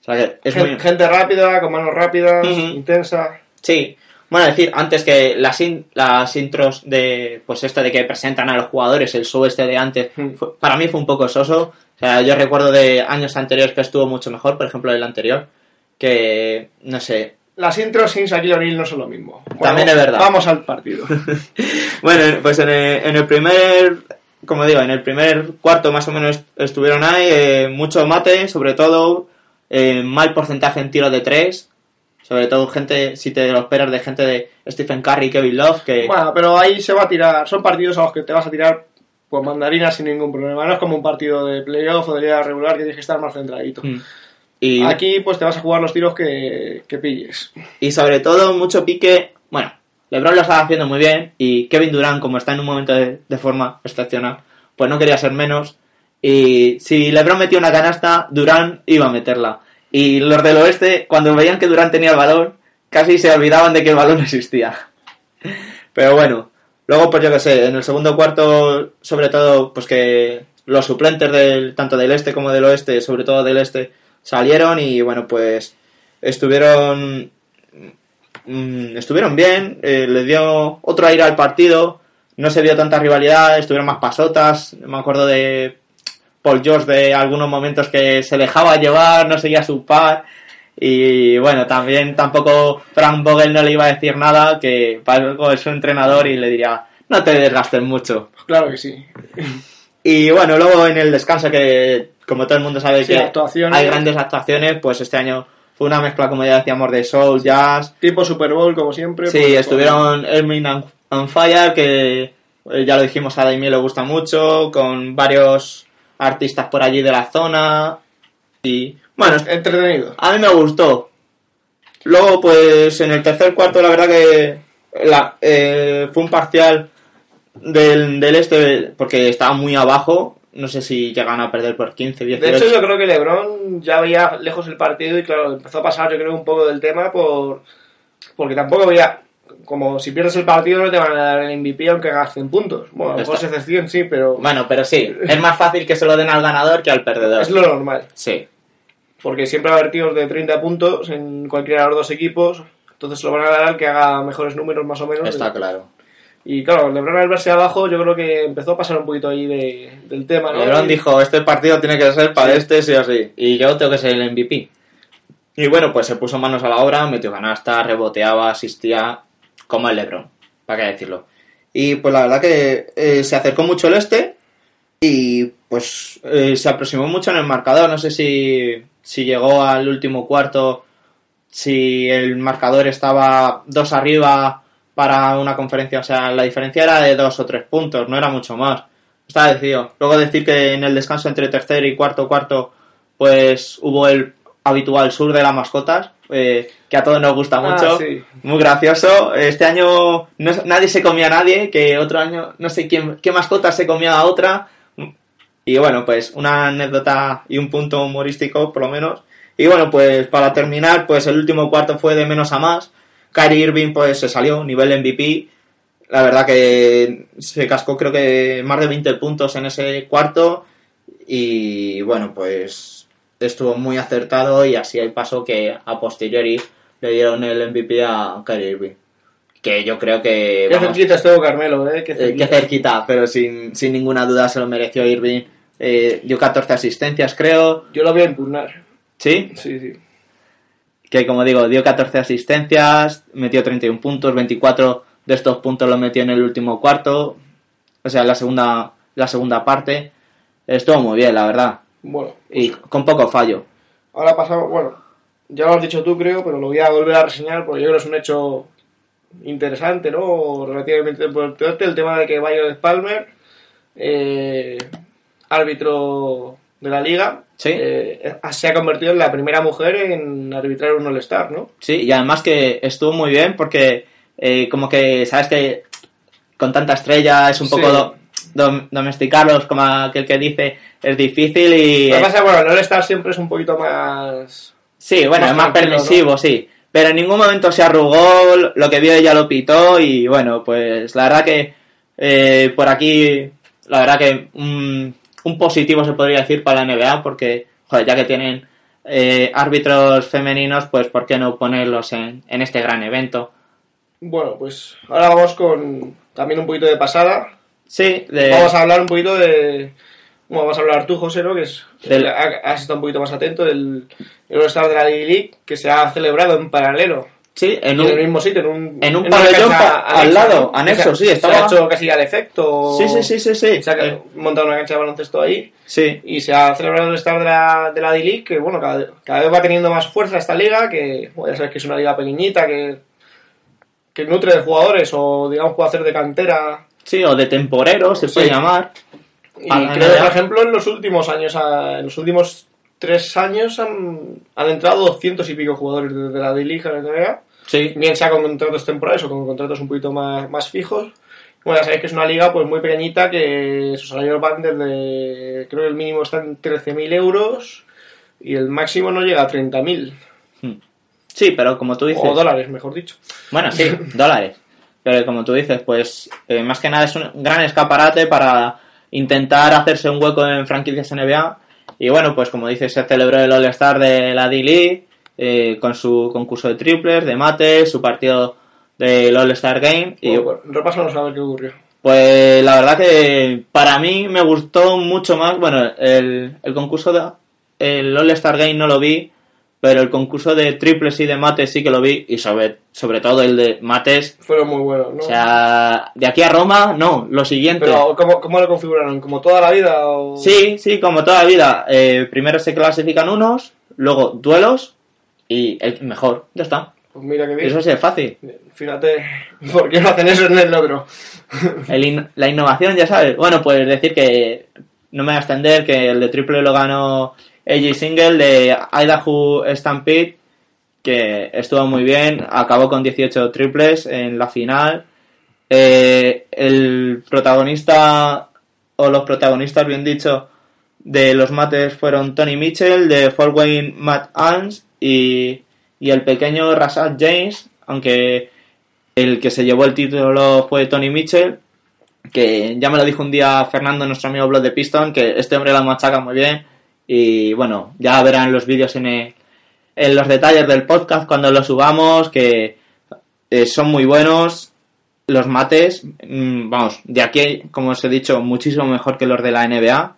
Speaker 4: O sea que es muy...
Speaker 3: Gente rápida, con manos rápidas, intensa.
Speaker 4: Sí, bueno, decir antes que las, in- las intros de, pues esto de que presentan a los jugadores, el show este de antes, fue- para mí fue un poco soso. O sea, yo recuerdo de años anteriores que estuvo mucho mejor, por ejemplo el anterior, que, no sé,
Speaker 3: Las intros sin Shaquille O'Neal no son lo mismo. Bueno,
Speaker 4: También es verdad.
Speaker 3: Vamos al partido. <laughs>
Speaker 4: Bueno, pues en el, en el primer, como digo, en el primer cuarto más o menos estuvieron ahí, eh, mucho mate, sobre todo, eh, mal porcentaje en tiro de tres, sobre todo gente, si te lo esperas de gente de Stephen Curry, Kevin Love, que...
Speaker 3: bueno, pero ahí se va a tirar. Son partidos a los que te vas a tirar pues mandarinas sin ningún problema. No es como un partido de playoff o de liga regular que tienes que estar más centradito.
Speaker 4: Mm. Y,
Speaker 3: Aquí pues te vas a jugar los tiros que, que pilles.
Speaker 4: y sobre todo mucho pique, bueno, LeBron lo estaba haciendo muy bien y Kevin Durant, como está en un momento de, de forma excepcional, pues no quería ser menos. Y si LeBron metía una canasta, Durant iba a meterla. Y los del oeste, cuando veían que Durant tenía el balón, casi se olvidaban de que el balón <laughs> existía. Pero bueno, luego pues yo que sé, en el segundo cuarto, sobre todo, pues que los suplentes del, tanto del este como del oeste, sobre todo del este, salieron y bueno, pues estuvieron mm, estuvieron bien, eh, le dio otro aire al partido, no se vio tanta rivalidad, estuvieron más pasotas, me acuerdo de Paul George de algunos momentos que se dejaba llevar, no seguía su par y bueno, también tampoco Frank Vogel no le iba a decir nada, que algo es su entrenador y le diría, no te desgastes mucho.
Speaker 3: Claro que sí.
Speaker 4: Y bueno, luego en el descanso que como todo el mundo sabe
Speaker 3: Sí,
Speaker 4: que hay grandes actuaciones, pues este año fue una mezcla, como ya decíamos, de soul, jazz,
Speaker 3: Tipo Super Bowl, como siempre.
Speaker 4: Sí,
Speaker 3: pues,
Speaker 4: estuvieron Ermin and, and Fire, que eh, ya lo dijimos, a Daimie le gusta mucho, con varios artistas por allí de la zona. Y bueno,
Speaker 3: Entretenido.
Speaker 4: a mí me gustó. Luego, pues en el tercer cuarto, la verdad que la- eh, fue un parcial del, del este, porque estaba muy abajo, no sé si llegan a perder por 15, 18.
Speaker 3: De hecho, yo creo que LeBron ya veía lejos el partido y, claro, empezó a pasar, yo creo, un poco del tema por porque tampoco veía. Como si pierdes el partido, no te van a dar el MVP aunque hagas 100 puntos. Bueno, a lo mejor excepción, sí, pero
Speaker 4: Bueno, pero sí, es más fácil que se lo den al ganador que al perdedor.
Speaker 3: es lo normal.
Speaker 4: Sí,
Speaker 3: Porque siempre va a haber tíos de 30 puntos en cualquiera de los dos equipos. Entonces se lo van a dar al que haga mejores números, más o menos.
Speaker 4: está claro.
Speaker 3: Y claro, LeBron al verse abajo, yo creo que empezó a pasar un poquito ahí de- del tema, ¿no?
Speaker 4: LeBron
Speaker 3: Y-
Speaker 4: dijo, este partido tiene que ser para
Speaker 3: Sí.
Speaker 4: este sí o sí. Y yo tengo que ser el MVP. Y bueno, pues se puso manos a la obra, metió canasta, reboteaba, asistía, como el LeBron, para qué decirlo. Y pues la verdad que eh, se acercó mucho el este y pues eh, se aproximó mucho en el marcador. No sé si, si llegó al último cuarto, si el marcador estaba dos arriba para una conferencia. O sea, la diferencia era de dos o tres puntos, no era mucho más. Estaba decidido. Luego decir que en el descanso entre tercer y cuarto cuarto, pues hubo el habitual sur de las mascotas, eh, que a todos nos gusta
Speaker 3: Ah,
Speaker 4: mucho.
Speaker 3: sí.
Speaker 4: Muy gracioso. Este año no- nadie se comía a nadie, que otro año no sé quién, qué mascota se comía a otra. Y bueno, pues una anécdota y un punto humorístico, por lo menos. Y bueno, pues para terminar, pues el último cuarto fue de menos a más. Kyrie Irving pues se salió, nivel MVP. La verdad que se cascó creo que más de 20 puntos en ese cuarto. Y bueno, pues estuvo muy acertado y así el paso que a posteriori le dieron el MVP a Kyrie Irving. Que yo creo que...
Speaker 3: Qué
Speaker 4: vamos,
Speaker 3: cerquita estuvo Carmelo, ¿eh? Qué
Speaker 4: eh,
Speaker 3: cerquita.
Speaker 4: qué cerquita, pero sin, sin ninguna duda se lo mereció Irving. Eh, dio 14 asistencias, creo.
Speaker 3: Yo lo voy a impugnar.
Speaker 4: Sí,
Speaker 3: Sí, sí.
Speaker 4: Que como digo, dio 14 asistencias, metió 31 puntos, 24 de estos puntos los metió en el último cuarto, o sea, la segunda, la segunda parte. Estuvo muy bien, la verdad,
Speaker 3: Bueno,
Speaker 4: y con poco fallo.
Speaker 3: ahora pasamos, bueno, ya lo has dicho tú, creo, pero lo voy a volver a reseñar porque yo creo que es un hecho interesante, ¿no? Relativamente importante el tema de que Violet Palmer, eh, árbitro de la liga,
Speaker 4: Sí.
Speaker 3: eh, se ha convertido en la primera mujer en arbitrar un All-Star, ¿no?
Speaker 4: Sí, y además que estuvo muy bien porque eh, como que, ¿sabes que Con tanta estrella es un
Speaker 3: Sí.
Speaker 4: poco do- dom- domesticarlos, como aquel que dice, es difícil y...
Speaker 3: Lo que pasa es que, bueno, el All-Star siempre es un poquito más...
Speaker 4: Sí, bueno,
Speaker 3: Más
Speaker 4: es más permisivo, sí. Pero en ningún momento se arrugó, lo que vio ella lo pitó y bueno, pues la verdad que eh, por aquí, la verdad que un, un positivo se podría decir para la NBA porque, joder, ya que tienen eh, árbitros femeninos, pues ¿por qué no ponerlos en, en este gran evento?
Speaker 3: Bueno, pues ahora vamos con también un poquito de pasada.
Speaker 4: Sí, de-
Speaker 3: Vamos a hablar un poquito de... Bueno, vas a hablar tú, José, ¿no? Que es,
Speaker 4: Del-
Speaker 3: ha- has estado un poquito más atento del el All-Star de la League que se ha celebrado en paralelo.
Speaker 4: Sí, en
Speaker 3: En, el
Speaker 4: un...
Speaker 3: mismo sitio, en un,
Speaker 4: en un
Speaker 3: una
Speaker 4: pabellón
Speaker 3: cancha
Speaker 4: al lado, anexo,
Speaker 3: O sea,
Speaker 4: sí,
Speaker 3: Se
Speaker 4: estaba-
Speaker 3: ha hecho casi al efecto.
Speaker 4: Sí, sí, sí, sí, sí.
Speaker 3: Se ha
Speaker 4: Eh,
Speaker 3: montado una cancha de baloncesto ahí
Speaker 4: sí.
Speaker 3: y se ha celebrado el All-Star de la, de la D-League que, bueno, cada, cada vez va teniendo más fuerza esta liga, que bueno, ya sabes que es una liga pequeñita, que, que nutre de jugadores o, digamos, puede hacer de cantera
Speaker 4: Sí, o de temporero, se
Speaker 3: Sí.
Speaker 4: puede llamar.
Speaker 3: Y
Speaker 4: Ah,
Speaker 3: creo que, por ejemplo, en los últimos años, en los últimos tres años han, han entrado 200 y pico jugadores desde la D-League a la NBA,
Speaker 4: Sí,
Speaker 3: bien sea con contratos temporales o con contratos un poquito más, más fijos. Bueno, sabéis que es una liga pues muy pequeñita que sus salarios van desde, creo que el mínimo está en 13.000 euros y el máximo no llega a 30.000,
Speaker 4: sí, pero como tú dices...
Speaker 3: o dólares, mejor dicho.
Speaker 4: Bueno, sí, <laughs> dólares. Pero como tú dices, pues eh, más que nada es un gran escaparate para intentar hacerse un hueco en franquicias NBA. Y bueno, pues como dices, se celebró el All-Star de la D-League eh, con su concurso de triples, de mates, su partido del All-Star Game. Y
Speaker 3: Bueno, pues, repásanos a ver qué ocurrió.
Speaker 4: pues la verdad que para mí me gustó mucho más. Bueno, el, el concurso de. El All-Star Game no lo vi, pero el concurso de triples y de mates sí que lo vi. Y sobre, sobre todo el de mates.
Speaker 3: Fueron muy buenos, ¿no?
Speaker 4: O sea, de aquí a Roma, no, lo siguiente.
Speaker 3: Pero, ¿cómo, ¿cómo lo configuraron? ¿Como toda la vida? O...
Speaker 4: Sí, sí, como toda la vida. Eh, primero se clasifican unos, luego duelos y el mejor. Ya está.
Speaker 3: Pues mira qué bien.
Speaker 4: Eso sí es fácil.
Speaker 3: Fíjate, ¿por qué no hacen eso en el otro?
Speaker 4: El in- la innovación, ya sabes. Bueno, pues decir que no me voy a extender que el de triple lo ganó AJ Single de Idaho Stampede, que estuvo muy bien, acabó con 18 triples en la final Eh, el protagonista, o los protagonistas, bien dicho, de los mates fueron Tony Mitchell, de Fort Wayne Matt Ans y, y el pequeño Rashad James, aunque el que se llevó el título fue Tony Mitchell, que ya me lo dijo un día Fernando, nuestro amigo Blood de Piston, que este hombre la machaca muy bien. Y bueno, ya verán los vídeos en, en los detalles del podcast cuando los subamos, que eh, son muy buenos. Los mates, mm, vamos, de aquí, como os he dicho, muchísimo mejor que los de la NBA.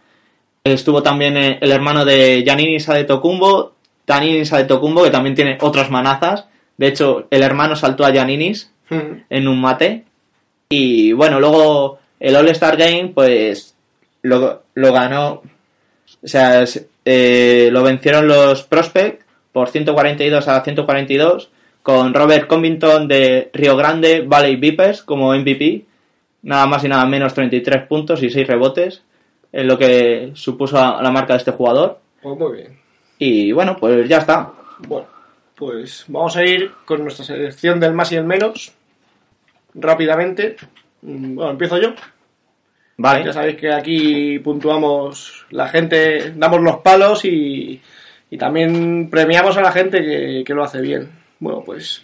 Speaker 4: Estuvo también eh, el hermano de Giannis Adetokounmpo, Giannis Adetokounmpo, que también tiene otras manazas. De hecho, el hermano saltó a Giannis
Speaker 3: Mm.
Speaker 4: en un mate. Y bueno, luego el All-Star Game, pues lo, lo ganó. O sea, eh, lo vencieron los Prospect por 142 a 142, con Robert Covington de Río Grande Valley Vipers como MVP. Nada más y nada menos 33 puntos y 6 rebotes, en lo que supuso a la marca de este jugador.
Speaker 3: Pues muy bien.
Speaker 4: Y bueno, pues ya está.
Speaker 3: Bueno, pues vamos a ir con nuestra selección del más y el menos. Rápidamente. Mm, Bueno, empiezo yo.
Speaker 4: Vale.
Speaker 3: Ya sabéis que aquí puntuamos la gente, damos los palos y, y también premiamos a la gente que, que lo hace bien. Bueno, pues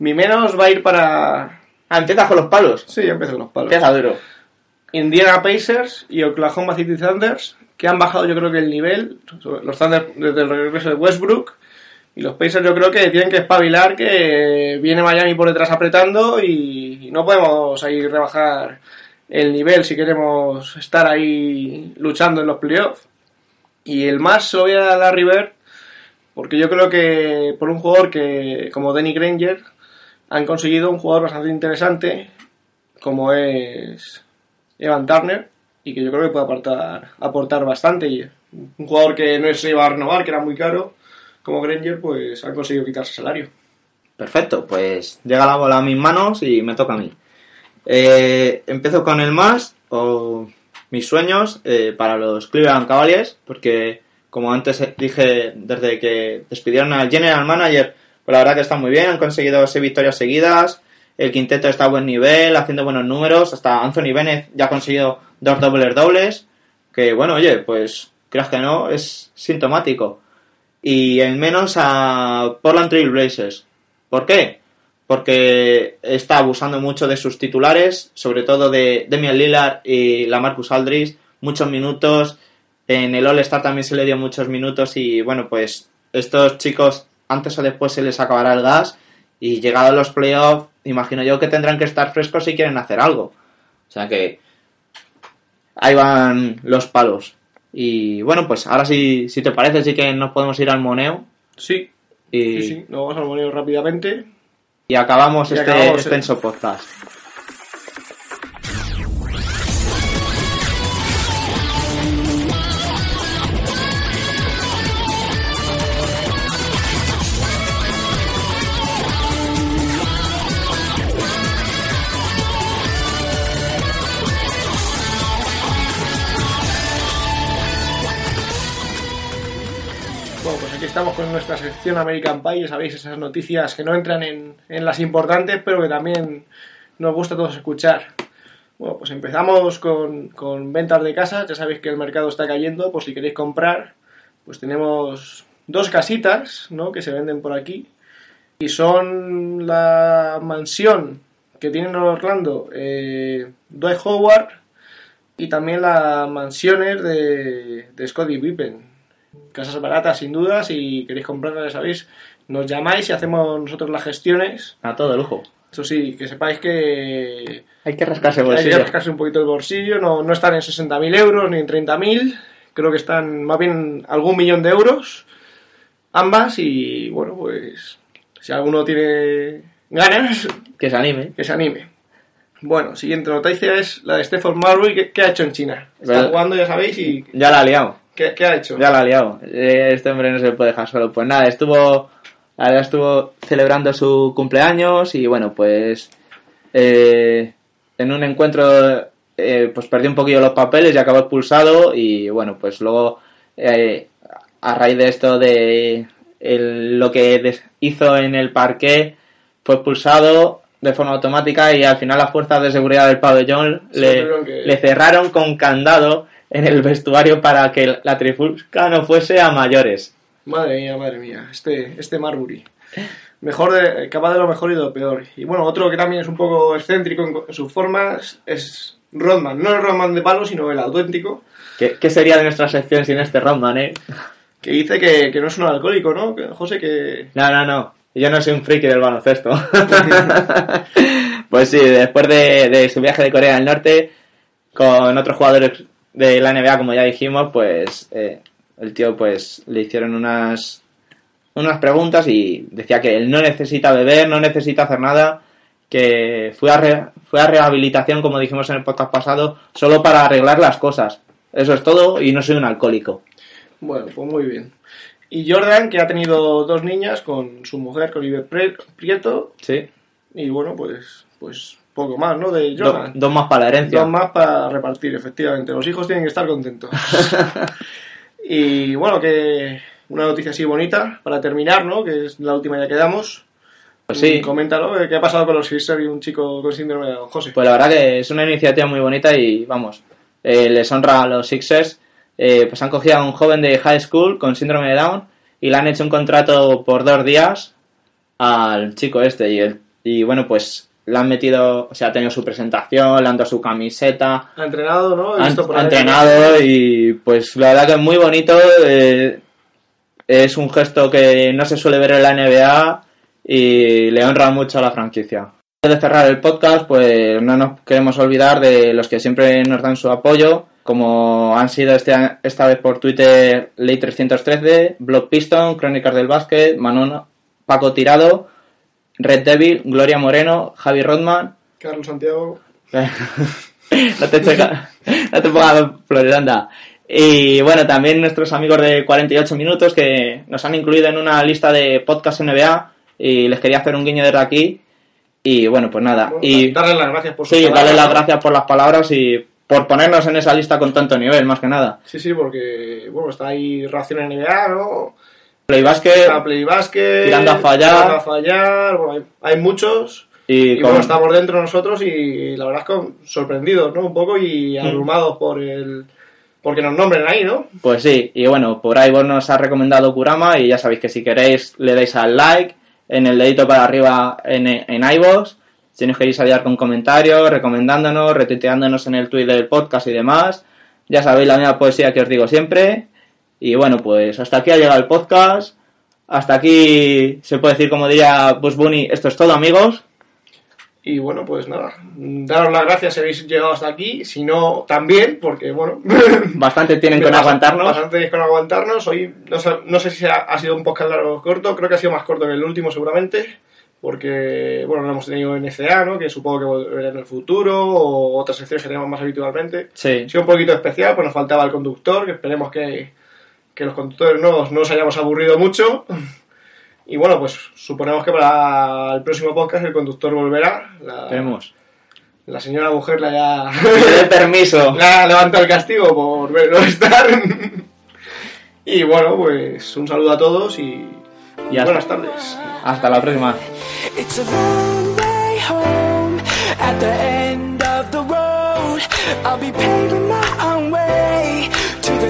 Speaker 3: mi menos va a ir para...
Speaker 4: Ah, empieza con los palos.
Speaker 3: Sí, empecé con los palos.
Speaker 4: Empieza duro.
Speaker 3: Indiana Pacers y Oklahoma City Thunders, que han bajado yo creo que el nivel, los Thunders desde el regreso de Westbrook, y los Pacers yo creo que tienen que espabilar, que viene Miami por detrás apretando y no podemos ahí rebajar el nivel si queremos estar ahí luchando en los playoffs. Y el más se lo voy a dar a Bird, porque yo creo que por un jugador que, como Danny Granger, han conseguido un jugador bastante interesante, como es Evan Turner y que yo creo que puede aportar, aportar bastante. Y un jugador que no se iba a renovar, que era muy caro, como Granger, pues han conseguido quitarse salario.
Speaker 4: Perfecto, pues llega la bola a mis manos y me toca a mí. Eh, empiezo con el más, o mis sueños, eh, para los Cleveland Cavaliers, porque como antes dije, desde que despidieron al General Manager, pues la verdad que está muy bien, han conseguido seis victorias seguidas, el quinteto está a buen nivel, haciendo buenos números, hasta Anthony Bennett ya ha conseguido dos dobles dobles, que bueno, oye, pues creas que no, es sintomático. Y el menos a Portland Trail Blazers. ¿Por qué? Porque está abusando mucho de sus titulares, sobre todo de Damian Lillard y la Marcus Aldridge, muchos minutos. En el All-Star también se le dio muchos minutos y bueno, pues estos chicos antes o después se les acabará el gas y llegado a los playoffs, imagino yo que tendrán que estar frescos si quieren hacer algo. O sea que ahí van los palos. Y bueno, pues ahora sí, si te parece, sí que nos podemos ir al moneo
Speaker 3: Sí,
Speaker 4: y,
Speaker 3: sí, sí. Nos vamos al moneo rápidamente.
Speaker 4: y acabamos
Speaker 3: Y
Speaker 4: este
Speaker 3: acabamos, eh.
Speaker 4: extenso podcast.
Speaker 3: Estamos con nuestra sección American Pie, ya sabéis, esas noticias que no entran en, las importantes, pero que también nos gusta a todos escuchar. Bueno, pues empezamos con, ventas de casas, ya sabéis que el mercado está cayendo, por si queréis comprar, pues tenemos dos casitas, ¿no?, que se venden por aquí, y son la mansión que tiene en Orlando eh, Howard y también las mansiones de, de Scottie Pippen. Casas baratas, sin duda. Si queréis comprarlas, ya sabéis, nos llamáis y hacemos nosotros las gestiones.
Speaker 4: A todo lujo.
Speaker 3: Eso sí, que sepáis que
Speaker 4: Hay que rascarse el
Speaker 3: hay que
Speaker 4: bolsillo.
Speaker 3: rascarse un poquito el bolsillo. No, no están en 60.000 euros ni en 30.000. Creo que están más bien algún millón de euros. Ambas. Y bueno, pues si alguno tiene ganas,
Speaker 4: Que se anime.
Speaker 3: que se anime. Bueno, siguiente noticia es la de Stephen Marbury. ¿Qué, qué ha hecho en China? Está jugando, ya sabéis. ¿Y
Speaker 4: Ya la ha liado.
Speaker 3: Qué, qué ha hecho?
Speaker 4: Ya la ha liado. Eh, Este hombre no se puede dejar solo. Pues nada, estuvo. Verdad estuvo celebrando su cumpleaños y bueno, pues. eh, en un encuentro. eh, pues perdió un poquillo los papeles y acabó expulsado. Y bueno, pues luego. eh, a raíz de esto de. el- lo que hizo en el parque. Fue expulsado. de forma automática y al final las fuerzas de seguridad del pabellón
Speaker 3: Sí,
Speaker 4: le,
Speaker 3: tuvieron que-
Speaker 4: le cerraron con candado en el vestuario para que la trifulca no fuese a mayores.
Speaker 3: Madre mía, madre mía, este, este Marbury. Mejor de, capaz de lo mejor y de lo peor. Y bueno, otro que también es un poco excéntrico en, en sus formas es Rodman. No el Rodman de palo, sino el auténtico.
Speaker 4: ¿Qué, qué sería de nuestra sección sin este Rodman, eh?
Speaker 3: Que dice que, que no es un alcohólico, ¿no? Que, José, que...
Speaker 4: No, no, no. Yo no soy un friki del baloncesto. <laughs> pues sí, después de, de su viaje de Corea del Norte, con otros jugadores de la NBA, como ya dijimos, pues eh, el tío pues le hicieron unas, unas preguntas y decía que él no necesita beber, no necesita hacer nada, que fue a, re- fue a rehabilitación, como dijimos en el podcast pasado, solo para arreglar las cosas. Eso es todo y no soy un alcohólico.
Speaker 3: Bueno, pues muy bien. Y Jordan, que ha tenido dos niñas con su mujer, con Pre- Prieto.
Speaker 4: Sí.
Speaker 3: Y bueno, pues, pues poco más, ¿no? De
Speaker 4: Do- dos más para la herencia.
Speaker 3: Dos más para repartir, efectivamente. Los hijos tienen que estar contentos. <laughs> y bueno, que una noticia así bonita para terminar, ¿no? Que es la última ya que damos.
Speaker 4: Pues sí.
Speaker 3: Coméntalo, eh, ¿qué ha pasado con los Sixers y un chico con síndrome de Down, José?
Speaker 4: Pues la verdad que es una iniciativa muy bonita y vamos, eh, les honra a los Sixers. Eh, pues han cogido a un joven de high school con síndrome de Down y le han hecho un contrato por dos días al chico este. Y, el- y bueno, pues le han metido, o sea, ha tenido su presentación, le han dado su camiseta,
Speaker 3: ha entrenado, ¿no? He
Speaker 4: ha,
Speaker 3: visto por
Speaker 4: ha
Speaker 3: ahí-
Speaker 4: entrenado y pues la verdad que es muy bonito. eh, es un gesto que no se suele ver en la NBA y le honra mucho a la franquicia. Antes de cerrar el podcast, pues no nos queremos olvidar de los que siempre nos dan su apoyo, como han sido este, esta vez por Twitter Ley313, Blog Piston, Crónicas del Básquet, Manon, Paco Tirado, Red Devil, Gloria Moreno, Javi Rodman,
Speaker 3: Carlos Santiago. <laughs>
Speaker 4: no te checa, no te pongas. Y bueno, también nuestros amigos de 48 minutos que nos han incluido en una lista de podcast NBA y les quería hacer un guiño desde aquí. Y bueno, pues nada.
Speaker 3: Bueno,
Speaker 4: y
Speaker 3: darles las gracias por
Speaker 4: sí,
Speaker 3: trabajo,
Speaker 4: darles las gracias por las palabras y por ponernos en esa lista con tanto nivel, más que nada.
Speaker 3: Sí, sí, porque, bueno, está ahí Ración NBA, ¿no?
Speaker 4: Play Basket
Speaker 3: Está Play Basket.
Speaker 4: Tirando a fallar.
Speaker 3: Tirando a fallar. Bueno, hay, hay muchos.
Speaker 4: y,
Speaker 3: Y
Speaker 4: con-
Speaker 3: bueno, estamos dentro nosotros y la verdad es que sorprendidos, ¿no? Un poco y abrumados por el... Porque nos nombren ahí, ¿no?
Speaker 4: Pues sí, y bueno, por ahí vos nos ha recomendado Kurama y ya sabéis que si queréis le dais al like, en el dedito para arriba en, en iVoox, si nos queréis ayudar con comentarios, recomendándonos, retuiteándonos en el tweet del podcast y demás, ya sabéis la misma poesía que os digo siempre. Y bueno, pues hasta aquí ha llegado el podcast, hasta aquí se puede decir como diría Bush Bunny, esto es todo amigos.
Speaker 3: Y bueno, pues nada, daros las gracias si habéis llegado hasta aquí, si no, también, porque bueno... <laughs>
Speaker 4: Bastante tienen con aguantarnos.
Speaker 3: Bastante tenéis con aguantarnos. Hoy no sé, no sé si ha, ha sido un podcast largo o corto, creo que ha sido más corto que el último seguramente, porque bueno, no hemos tenido NCA, ¿no? Que supongo que volverá en el futuro, o otras secciones que tenemos más habitualmente.
Speaker 4: Sí,
Speaker 3: Ha sido un poquito especial, pues nos faltaba el conductor, que esperemos que, que los conductores nuevos no os hayamos aburrido mucho. Y bueno, pues suponemos que para el próximo podcast el conductor volverá. La,
Speaker 4: tenemos.
Speaker 3: la señora mujer le haya,
Speaker 4: Que dé permiso. <laughs>
Speaker 3: le ha levantado el castigo por verlo estar. <laughs> y bueno, pues un saludo a todos y,
Speaker 4: Y hasta-
Speaker 3: buenas tardes.
Speaker 4: Hasta la próxima.
Speaker 1: It's a long way home at the end of the road. I'll be paving my own way to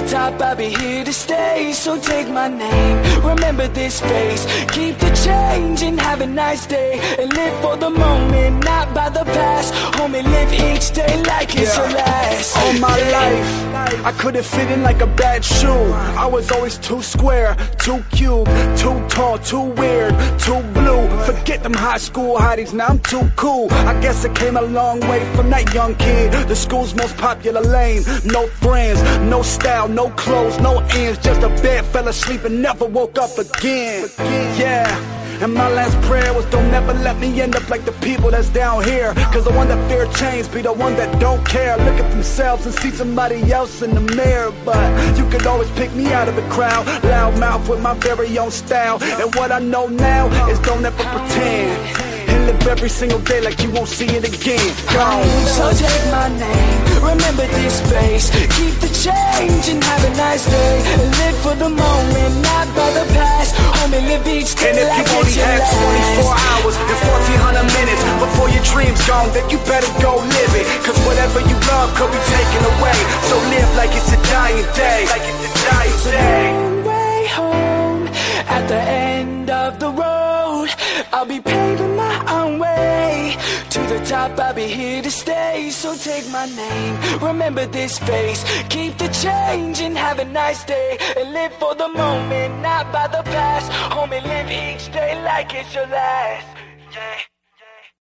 Speaker 1: the top. I'll be here to stay. So take my name, remember this face. Keep the change and have a nice day. And live for the moment, not by the past. Homie, live each day like it's your last.
Speaker 2: All my life, I couldn't fit in like a bad shoe. I was always too square, too cute, too tall, too weird, too blue. Forget them high school hotties, now I'm too cool. I guess I came a long way from that young kid. The school's most popular lane. No friends, no style, no clothes, no ends. Just a bed fell asleep and never woke up again. Yeah. And my last prayer was don't never let me end up like the people that's down here. Cause the one that fear change be the one that don't care. Look at themselves and see somebody else in the mirror. But you could always pick me out of the crowd. Loud mouth with my very own style. And what I know now is don't ever pretend. And live every single day like you won't see it again. Gone.
Speaker 1: So take my name, remember this face. Keep the change and have a nice day. Live for the moment, not by the past. Homie, live each day
Speaker 2: And if
Speaker 1: like
Speaker 2: you only
Speaker 1: your
Speaker 2: 24
Speaker 1: last.
Speaker 2: hours and 1400 minutes before your dream's gone, then you better go live it. Cause whatever you love could be taken away. So live like it's a dying day. Like it's a dying day.
Speaker 1: Way home at the end of the road. I'll be paving the top. I'll be here to stay. So take my name, remember this face. Keep the change and have a nice day. And live for the moment, not by the past. Homie, live each day like it's your last. Yeah.